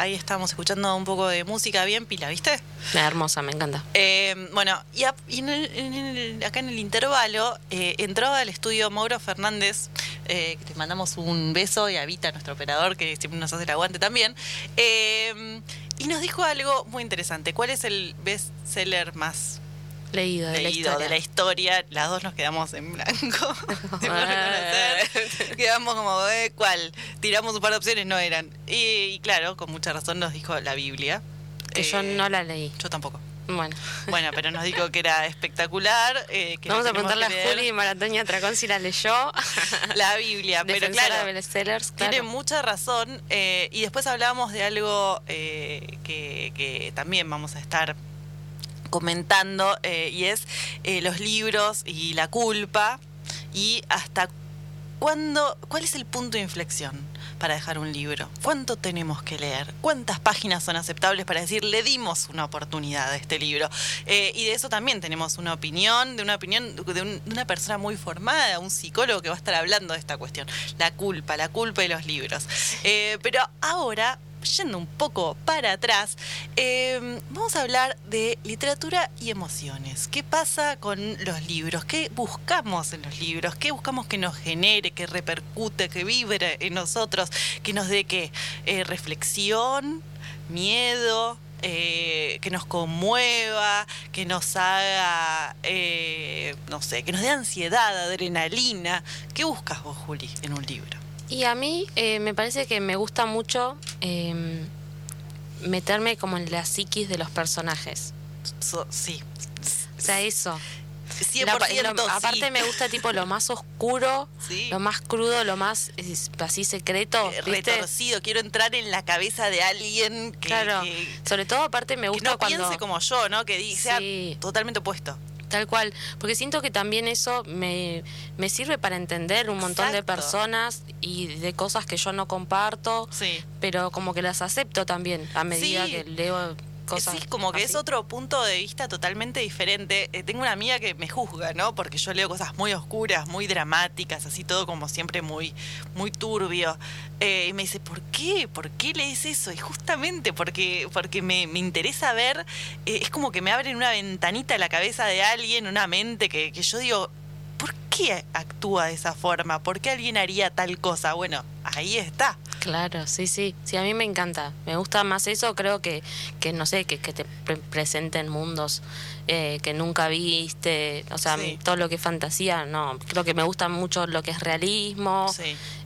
ahí, estamos escuchando un poco de música bien pila, ¿viste? hermosa, me encanta. Eh, bueno, y, acá en el intervalo eh, entró al estudio Mauro Fernández, eh, que le mandamos un beso y a Vita, nuestro operador, que siempre nos hace el aguante también. y nos dijo algo muy interesante. ¿Cuál es el best seller más leído, de, la historia. de la historia. Las dos nos quedamos en blanco. <laughs> <laughs> quedamos como, eh, ¿cuál? Tiramos un par de opciones, no eran. Y, claro, con mucha razón nos dijo la Biblia. Que yo no la leí. Yo tampoco. Bueno. Bueno, pero nos dijo que era espectacular. Eh, Vamos a preguntarle a Juli y Maratoña Tracón si la leyó. <laughs> La Biblia, pero claro, claro, Tiene mucha razón. Eh, y después hablábamos de algo eh, que, que también vamos a estar comentando eh, y es eh, los libros y la culpa y hasta cuándo, cuál es el punto de inflexión para dejar un libro, cuánto tenemos que leer, cuántas páginas son aceptables para decir le dimos una oportunidad a este libro eh, y de eso también tenemos una opinión, de una opinión de, una persona muy formada, un psicólogo que va a estar hablando de esta cuestión, la culpa, la culpa de los libros. pero ahora yendo un poco para atrás, em, vamos a hablar de literatura y emociones. ¿Qué pasa con los libros? ¿Qué buscamos en los libros? ¿Qué buscamos que nos genere, que repercute, que vibre en nosotros, que nos dé qué? Eh, reflexión, miedo, eh, que nos conmueva, que nos haga, eh, no sé, que nos dé ansiedad, adrenalina. ¿Qué buscas vos, Juli, en un libro? Y a mí eh, me parece que me gusta mucho em, meterme como en la psiquis de los personajes. sí. O sea, eso. 100% aparte me gusta tipo lo más oscuro, lo más crudo, lo más así secreto, eh, retorcido. Quiero entrar en la cabeza de alguien que, claro. sobre todo aparte me gusta no cuando piense como yo, ¿no? Que dice totalmente opuesto. Tal cual, porque siento que también eso me, me sirve para entender un montón de personas y de cosas que yo no comparto, sí. pero como que las acepto también a medida que leo cosas. Sí, como que es otro punto de vista totalmente diferente. Eh, tengo una amiga que me juzga, ¿no? Porque yo leo cosas muy oscuras, muy dramáticas, así todo como siempre muy, muy turbio. Eh, y me dice, ¿por qué? ¿Por qué lees eso? Y justamente porque, porque me, interesa ver, eh, es como que me abren una ventanita en la cabeza de alguien, una mente que, que yo digo, ¿por qué actúa de esa forma? ¿Por qué alguien haría tal cosa? Bueno, ahí está. Claro, sí, sí. Sí, a mí me encanta. Me gusta más eso, creo que, que no sé, que, que te presenten mundos eh, que nunca viste. O sea, todo lo que es fantasía, no. Creo que me gusta mucho lo que es realismo,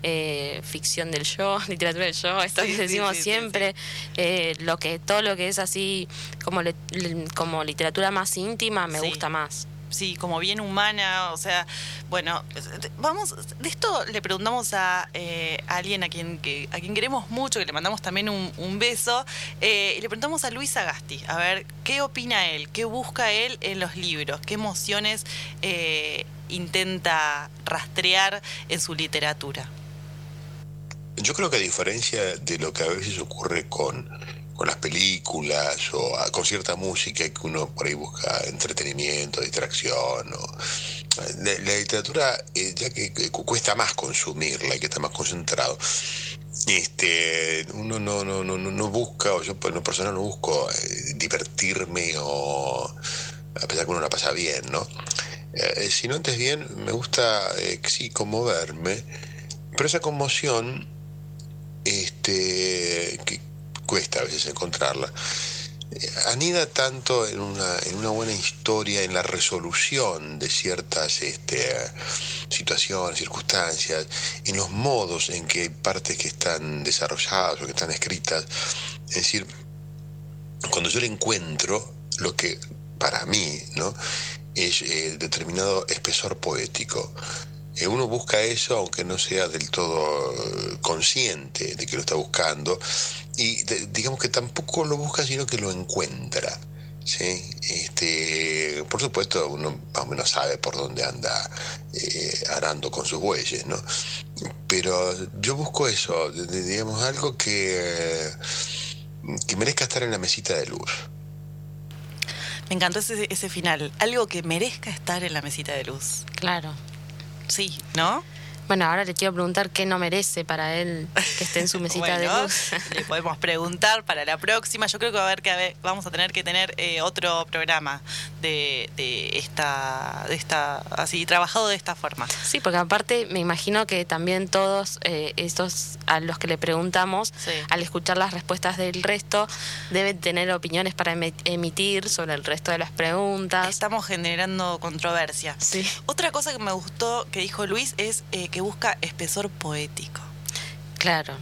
eh, ficción del yo, <laughs> literatura del yo, esto que decimos siempre. Eh, lo que, todo lo que es así como, como literatura más íntima me gusta más sí, como bien humana, o sea, bueno, vamos, de esto le preguntamos a, eh, alguien a quien, a quien queremos mucho, que le mandamos también un, beso, eh, y le preguntamos a Luis Agasti, a ver, ¿qué opina él? ¿Qué busca él en los libros? ¿Qué emociones eh, intenta rastrear en su literatura? Yo creo que a diferencia de lo que a veces ocurre con con las películas o con cierta música que uno por ahí busca entretenimiento, distracción. O, la, literatura, eh, ya que, cuesta más consumirla y que está más concentrado, este, uno no, no, no, no busca, o yo por lo personal no busco eh, divertirme o a pesar que uno la pasa bien, ¿no? Eh, si no antes bien, me gusta, sí, conmoverme, pero esa conmoción, este, que, cuesta a veces encontrarla. Eh, anida tanto en una, en una buena historia, en la resolución de ciertas este, situaciones, circunstancias, en los modos en que hay partes que están desarrolladas o que están escritas. Es decir, cuando yo le encuentro lo que para mí ¿no? es eh, determinado espesor poético, uno busca eso aunque no sea del todo consciente de que lo está buscando y digamos que tampoco lo busca sino que lo encuentra ¿sí? este por supuesto uno más o menos sabe por dónde anda eh, arando con sus bueyes no pero yo busco eso digamos algo que que merezca estar en la mesita de luz me encantó ese, ese final. Algo que merezca estar en la mesita de luz claro Sí, ¿no? Bueno, ahora le quiero preguntar qué no merece para él que esté en su <laughs> mesita de luz. le podemos preguntar para la próxima. Yo creo que va a haber que vamos a tener que tener eh, otro programa de, esta, de esta, así trabajado de esta forma. Sí, porque aparte me imagino que también todos eh, estos a los que le preguntamos, al escuchar las respuestas del resto, deben tener opiniones para emitir sobre el resto de las preguntas. Estamos generando controversia. Sí. Otra cosa que me gustó que dijo Luis es eh, que busca espesor poético. Claro.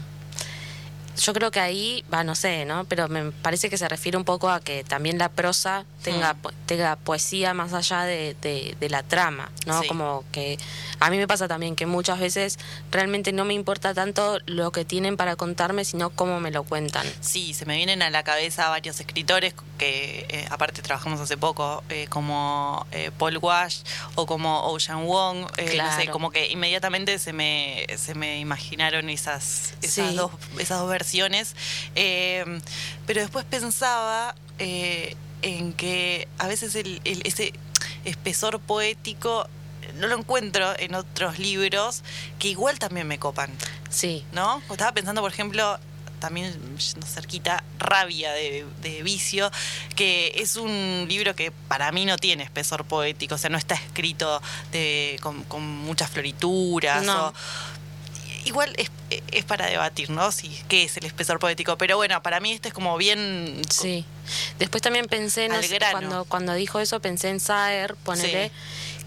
Yo creo que ahí, va, no sé, ¿no? Pero me parece que se refiere un poco a que también la prosa tenga, hmm. tenga poesía más allá de, de, la trama, ¿no? Como que a mí me pasa también que muchas veces realmente no me importa tanto lo que tienen para contarme, sino cómo me lo cuentan. Sí, se me vienen a la cabeza varios escritores que eh, aparte trabajamos hace poco, eh, como eh, Paul Wash o como Ocean Wong, no sé, como que inmediatamente se me, se me imaginaron esas, esas, dos, esas dos versiones. pero después pensaba en que a veces el, ese espesor poético no lo encuentro en otros libros que igual también me copan. Sí. ¿No? Estaba pensando, por ejemplo, también cerquita, Rabia de, Vicio, que es un libro que para mí no tiene espesor poético, o sea, no está escrito de, con, muchas florituras. No. igual es, es, para debatir, ¿no? Si qué es el espesor poético, pero bueno, para mí este es como bien... Sí. Después también pensé, en cuando, cuando dijo eso, pensé en Saer, ponerle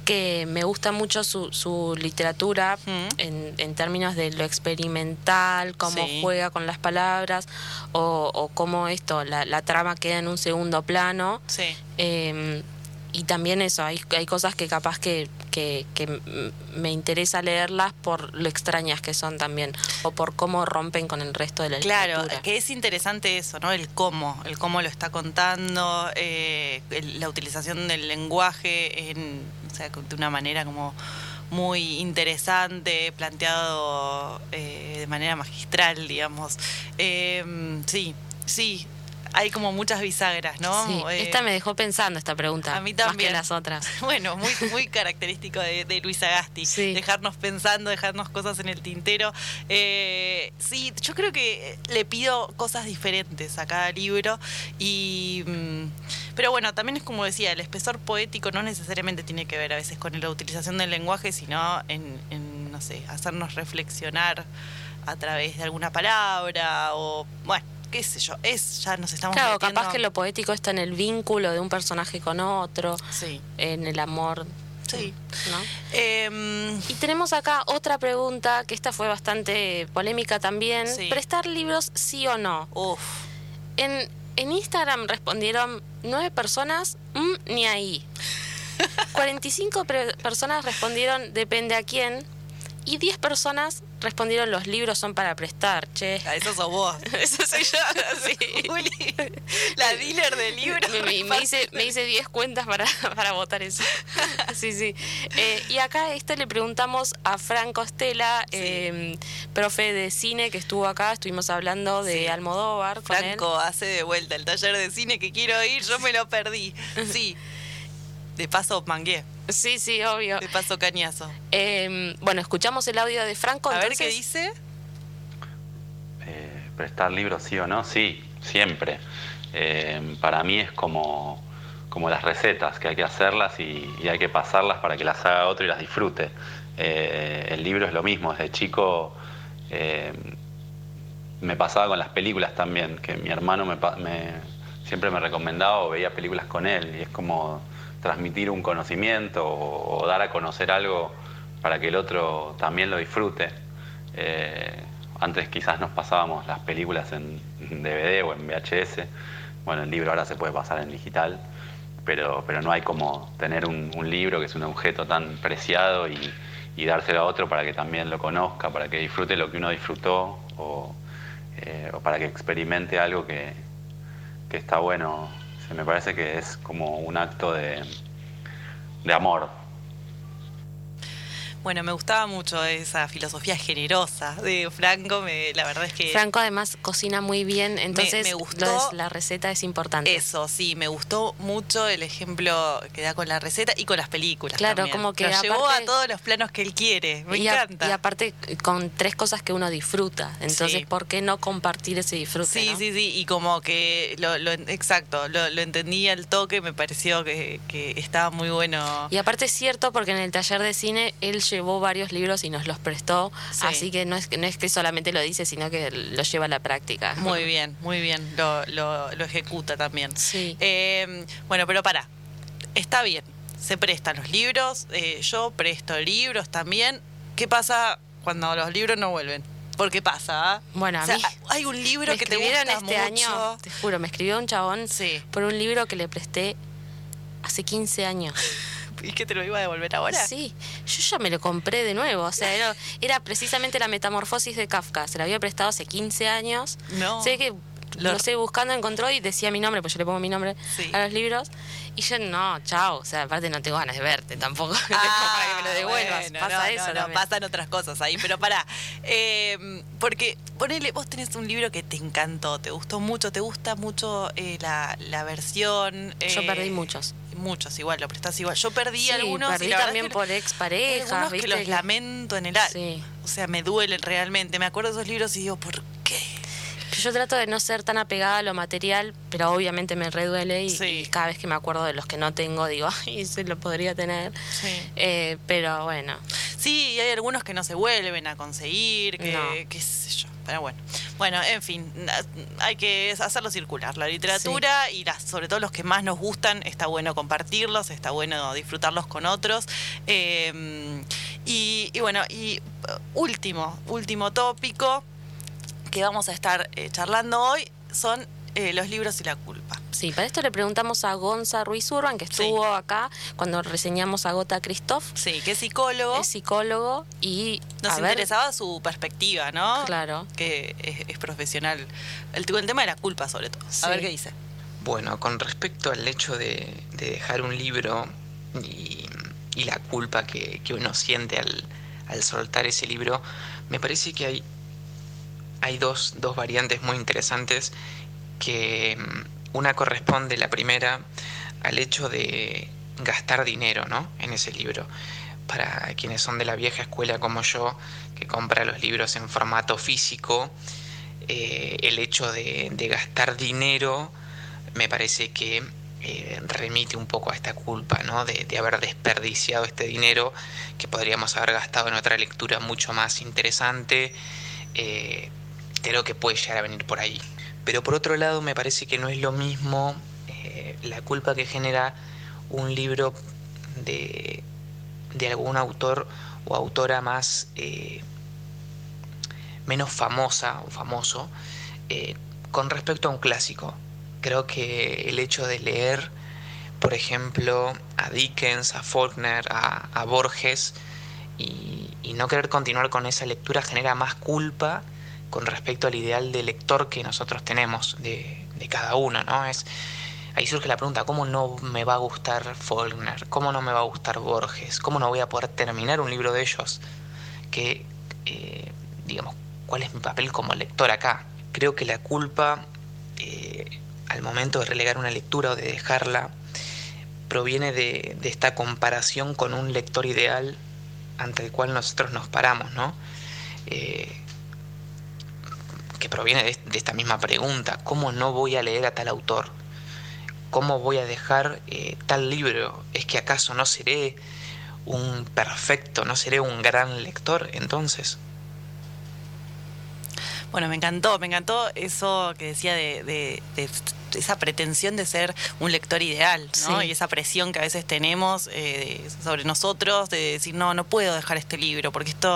que me gusta mucho su, su literatura en, en, términos de lo experimental, cómo juega con las palabras o, o cómo esto, la, la, trama queda en un segundo plano. Sí. Em, y también eso, hay, hay cosas que capaz que, que, me interesa leerlas por lo extrañas que son también, o por cómo rompen con el resto de la claro, Claro, que es interesante eso, ¿no? El cómo, el cómo lo está contando, eh, la utilización del lenguaje en, o sea, de una manera como muy interesante, planteado eh, de manera magistral, digamos. Eh, sí, sí, hay como muchas bisagras, ¿no? Sí, eh, esta me dejó pensando esta pregunta. A mí también. Más que las otras. <laughs> Bueno, muy, muy característico de, de Luis Agasti. Dejarnos pensando, dejarnos cosas en el tintero. Eh, sí, yo creo que le pido cosas diferentes a cada libro. Y. Mm, pero bueno, también es como decía, el espesor poético no necesariamente tiene que ver a veces con la utilización del lenguaje, sino en, en no sé, hacernos reflexionar a través de alguna palabra o. Bueno qué sé yo, es, ya nos estamos Claro, capaz que lo poético está en el vínculo de un personaje con otro, sí. en el amor. Sí. ¿no? Em, y tenemos acá otra pregunta, que esta fue bastante polémica también. ¿Prestar libros sí o no? Uf. En, en Instagram respondieron nueve personas, mm, ni ahí. <laughs> 45 personas respondieron depende a quién y 10 personas respondieron los libros son para prestar, che. Ah, eso sos vos. <laughs> eso soy yo, sí. <laughs> la dealer de libros. Me, me, hice, me hice 10 cuentas para, <laughs> para votar eso. sí, sí. Eh, y acá esto le preguntamos a Franco Estela, em, profe de cine que estuvo acá, estuvimos hablando de Almodóvar. Franco hace de vuelta el taller de cine que quiero ir, yo me lo perdí. Sí. De paso mangué. Sí, sí, obvio. De paso cañazo. Em, bueno, escuchamos el audio de Franco. A ver qué dice. Eh, prestar libros sí o no, sí, siempre. Em, para mí es como, como las recetas, que hay que hacerlas y, hay que pasarlas para que las haga otro y las disfrute. Eh, el libro es lo mismo, desde chico em, me pasaba con las películas también, que mi hermano me, siempre me recomendaba o veía películas con él y es como transmitir un conocimiento o, dar a conocer algo para que el otro también lo disfrute. Eh, antes quizás nos pasábamos las películas en DVD o en VHS, bueno, el libro ahora se puede pasar en digital, pero, pero no hay como tener un, libro que es un objeto tan preciado y, dárselo a otro para que también lo conozca, para que disfrute lo que uno disfrutó o, eh, para que experimente algo que, que está bueno me parece que es como un acto de, de amor. Bueno, me gustaba mucho esa filosofía generosa de Franco. Me, la verdad es que. Franco además cocina muy bien, entonces me, gustó, la receta es importante. Eso, sí, me gustó mucho el ejemplo que da con la receta y con las películas. Claro, como que. Lo llevó a todos los planos que él quiere. Me encanta. y aparte, con tres cosas que uno disfruta. Entonces, ¿por qué no compartir ese disfrute? Sí, sí, sí. Y como que. Lo, exacto, lo, lo entendí al toque, me pareció que, que estaba muy bueno. Y aparte es cierto, porque en el taller de cine él llevó varios libros y nos los prestó, así que no es, no es que solamente lo dice, sino que lo lleva a la práctica. Muy bien, muy bien, lo, lo, ejecuta también. Sí. Eh, bueno, pero para, está bien, se prestan los libros, eh, yo presto libros también. ¿Qué pasa cuando los libros no vuelven? ¿Por qué pasa? ¿ah? Bueno, a mí hay un libro que te gusta este año, te juro, me escribió un chabón por un libro que le presté hace 15 años. ¿Y que te lo iba a devolver ahora? Sí, yo ya me lo compré de nuevo. O sea, era, precisamente la metamorfosis de Kafka. Se la había prestado hace 15 años. No. Sé que lo, sé buscando, encontró y decía mi nombre, pues yo le pongo mi nombre a los libros. Y yo, no, chao. O sea, aparte no tengo ganas de verte tampoco. <laughs> Ah, para que me lo devuelvas. Pasa eso. No, pasan otras cosas ahí. Pero para, eh, porque ponele, vos tenés un libro que te encantó, te gustó mucho, te gusta mucho eh, la, la, versión. yo perdí eh, muchos muchos igual, lo prestás igual. Yo perdí algunos. Perdí también por exparejas. que los lamento en el alma. O sea, me duelen realmente. Me acuerdo de esos libros y digo, ¿por qué? Yo trato de no ser tan apegada a lo material, pero obviamente me reduele y, cada vez que me acuerdo de los que no tengo digo, <laughs> ay, se lo podría tener. Eh, pero bueno. Sí, y hay algunos que no se vuelven a conseguir, que qué sé yo. Pero bueno, bueno, en fin, hay que hacerlo circular. La literatura y las, sobre todo los que más nos gustan, está bueno compartirlos, está bueno disfrutarlos con otros. Em, y, bueno, y uh, último, último tópico que vamos a estar eh, charlando hoy son eh, los libros y la culpa. Sí, para esto le preguntamos a Gonza Ruiz Urban, que estuvo acá cuando reseñamos a Gota Christoph. Sí, que es psicólogo. Es psicólogo y... Nos interesaba su perspectiva, ¿no? Claro. Que es, profesional. El, el, tema de la culpa, sobre todo. A ver qué dice. Bueno, con respecto al hecho de, dejar un libro y, la culpa que, uno siente al, al, soltar ese libro, me parece que hay, hay dos, dos variantes muy interesantes que una corresponde, la primera, al hecho de gastar dinero ¿no? en ese libro. Para quienes son de la vieja escuela como yo, que compra los libros en formato físico, eh, el hecho de, gastar dinero me parece que eh, remite un poco a esta culpa, ¿no? De, haber desperdiciado este dinero que podríamos haber gastado en otra lectura mucho más interesante. Eh, creo que puede llegar a venir por ahí. Pero por otro lado me parece que no es lo mismo eh, la culpa que genera un libro de, de algún autor o autora más eh, menos famosa o famoso eh, con respecto a un clásico. Creo que el hecho de leer, por ejemplo, a Dickens, a Faulkner, a, Borges, y, y, no querer continuar con esa lectura genera más culpa con respecto al ideal de lector que nosotros tenemos de, cada uno, ¿no? Es, ahí surge la pregunta, ¿cómo no me va a gustar Faulkner? ¿Cómo no me va a gustar Borges? ¿Cómo no voy a poder terminar un libro de ellos? Que, eh, digamos, ¿cuál es mi papel como lector acá? Creo que la culpa, eh, al momento de relegar una lectura o de dejarla, proviene de, esta comparación con un lector ideal ante el cual nosotros nos paramos, ¿no? Eh, que proviene de, esta misma pregunta, ¿cómo no voy a leer a tal autor? ¿Cómo voy a dejar eh, tal libro? ¿Es que acaso no seré un perfecto, no seré un gran lector entonces? Bueno, me encantó, me encantó eso que decía de esa pretensión de ser un lector ideal, ¿no? Y esa presión que a veces tenemos eh, sobre nosotros de decir, no, no puedo dejar este libro porque esto,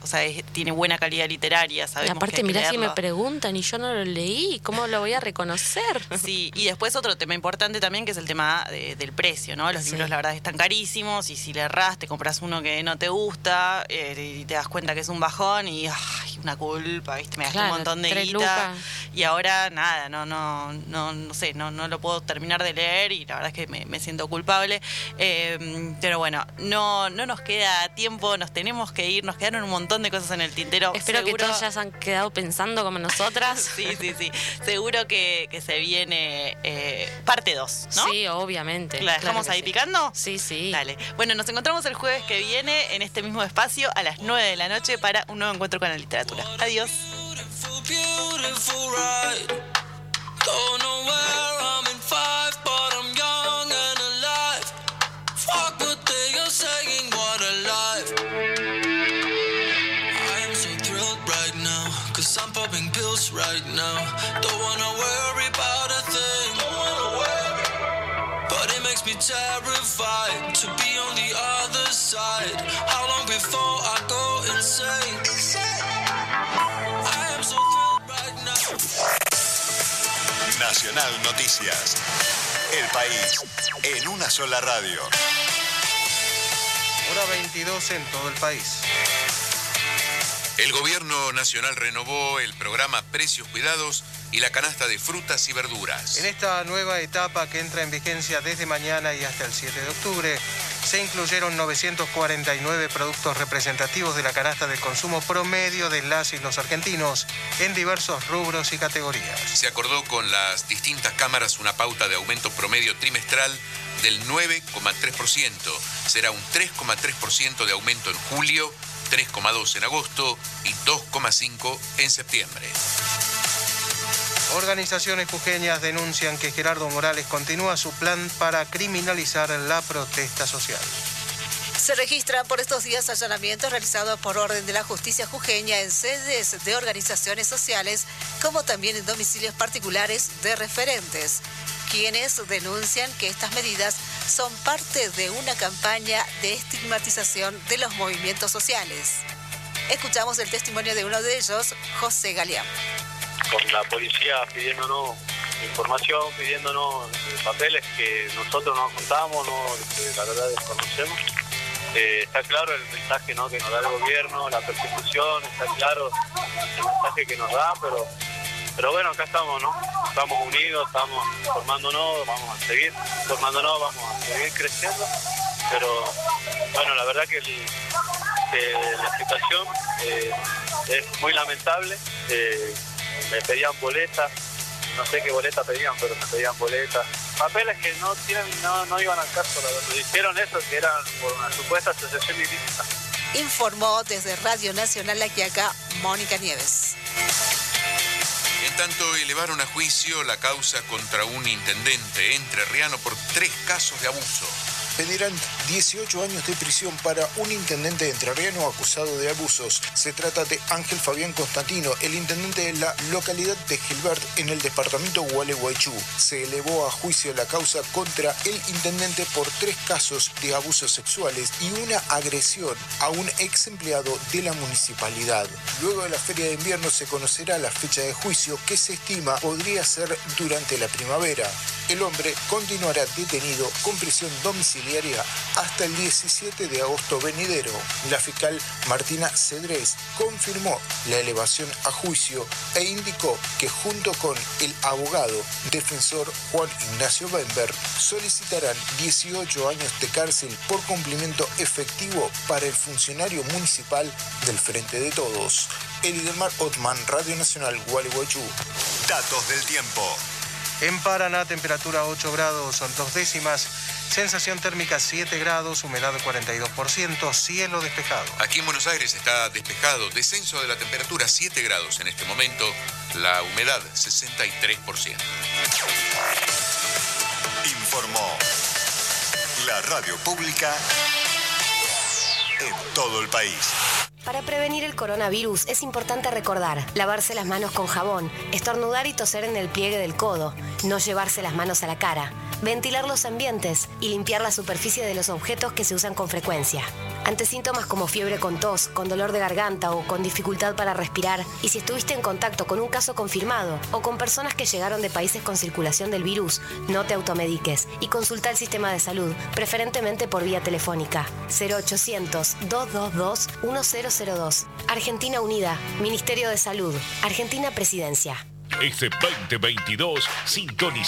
o sea, tiene buena calidad literaria, sabemos Aparte, mirá si me preguntan y yo no lo leí, ¿cómo lo voy a reconocer? <laughs> Sí, y después otro tema importante también que es el tema del precio, ¿no? Los libros la verdad están carísimos y si le erras te compras uno que no te gusta eh, y te das cuenta que es un bajón y ay, una culpa, ¿viste? Me gasté un montón de guita. Y ahora nada, no, no, no, no sé, no, no lo puedo terminar de leer y la verdad es que me, siento culpable. Em, pero bueno, no, no nos queda tiempo, nos tenemos que ir, nos quedaron un montón de cosas en el tintero. Espero que todos ya se han quedado pensando como nosotras. <laughs> sí, sí, sí. Seguro que, se viene eh, parte 2, ¿no? Sí, obviamente. ¿La dejamos ahí picando? Sí, sí. Dale. Bueno, nos encontramos el jueves que viene en este mismo espacio a las 9 de la noche para un nuevo encuentro con la literatura. Adiós. Right now. Cause I'm in life, but I'm young and alive. Fuck what they are saying, what a life! I'm so thrilled right now, 'cause I'm popping bills right now. Don't wanna worry about a thing. But it makes me terrified to be on the other side. How long before I Nacional Noticias. El país en una sola radio. Hora 22 en todo el país. El gobierno nacional renovó el programa Precios Cuidados y la canasta de frutas y verduras. En esta nueva etapa que entra en vigencia desde mañana y hasta el 7 de octubre, se incluyeron 949 productos representativos de la canasta de consumo promedio de las y los argentinos en diversos rubros y categorías. Se acordó con las distintas cámaras una pauta de aumento promedio trimestral del 9,3%. Será un 3,3% de aumento en julio 3,2 en agosto y 2,5 en septiembre. Organizaciones jujeñas denuncian que Gerardo Morales continúa su plan para criminalizar la protesta social. Se registran por estos días allanamientos realizados por orden de la justicia jujeña en sedes de organizaciones sociales, como también en domicilios particulares de referentes, quienes denuncian que estas medidas son parte de una campaña de estigmatización de los movimientos sociales. Escuchamos el testimonio de uno de ellos, José Galeán. Con la policía pidiéndonos información, pidiéndonos papeles que nosotros no contamos, no, la verdad desconocemos. Eh, está claro el mensaje ¿no? que nos da el gobierno, la persecución, está claro el mensaje que nos da, pero pero bueno, acá estamos, ¿no? Estamos unidos, estamos formándonos, vamos a seguir formándonos, vamos a seguir creciendo. Pero bueno, la verdad que, la situación eh, es muy lamentable. Me pedían boletas, no sé qué boletas pedían, pero me pedían boletas. Papeles que no tienen, no, no iban al caso, lo dijeron eso, que eran por una supuesta asociación ilícita. Informó desde Radio Nacional aquí acá Mónica Nieves. En tanto, elevaron a juicio la causa contra un intendente entrerriano por tres casos de abuso pedirán 18 años de prisión para un intendente entrerriano acusado de abusos. Se trata de Ángel Fabián Constantino, el intendente de la localidad de Gilbert en el departamento Gualeguaychú. Se elevó a juicio la causa contra el intendente por tres casos de abusos sexuales y una agresión a un ex empleado de la municipalidad. Luego de la feria de invierno se conocerá la fecha de juicio que se estima podría ser durante la primavera. El hombre continuará detenido con prisión domiciliaria hasta el 17 de agosto venidero. La fiscal Martina Cedrés confirmó la elevación a juicio e indicó que junto con el abogado defensor Juan Ignacio Bember solicitarán 18 años de cárcel por cumplimiento efectivo para el funcionario municipal del Frente de Todos. Elidemar Otman, Radio Nacional Gualeguaychú. Datos del tiempo. En Paraná, temperatura 8 grados, son dos décimas. Sensación térmica 7 grados, humedad 42%, cielo despejado. Aquí en Buenos Aires está despejado, descenso de la temperatura 7 grados en este momento, la humedad 63%. Informó la radio pública en todo el país. Para prevenir el coronavirus es importante recordar lavarse las manos con jabón, estornudar y toser en el pliegue del codo no llevarse las manos a la cara, ventilar los ambientes y limpiar la superficie de los objetos que se usan con frecuencia. Ante síntomas como fiebre con tos, con dolor de garganta o con dificultad para respirar, y si estuviste en contacto con un caso confirmado o con personas que llegaron de países con circulación del virus, no te automediques y consulta el sistema de salud, preferentemente por vía telefónica. 0800-222-1002. Argentina Unida, Ministerio de Salud, Argentina Presidencia. Este 2022 sintoniza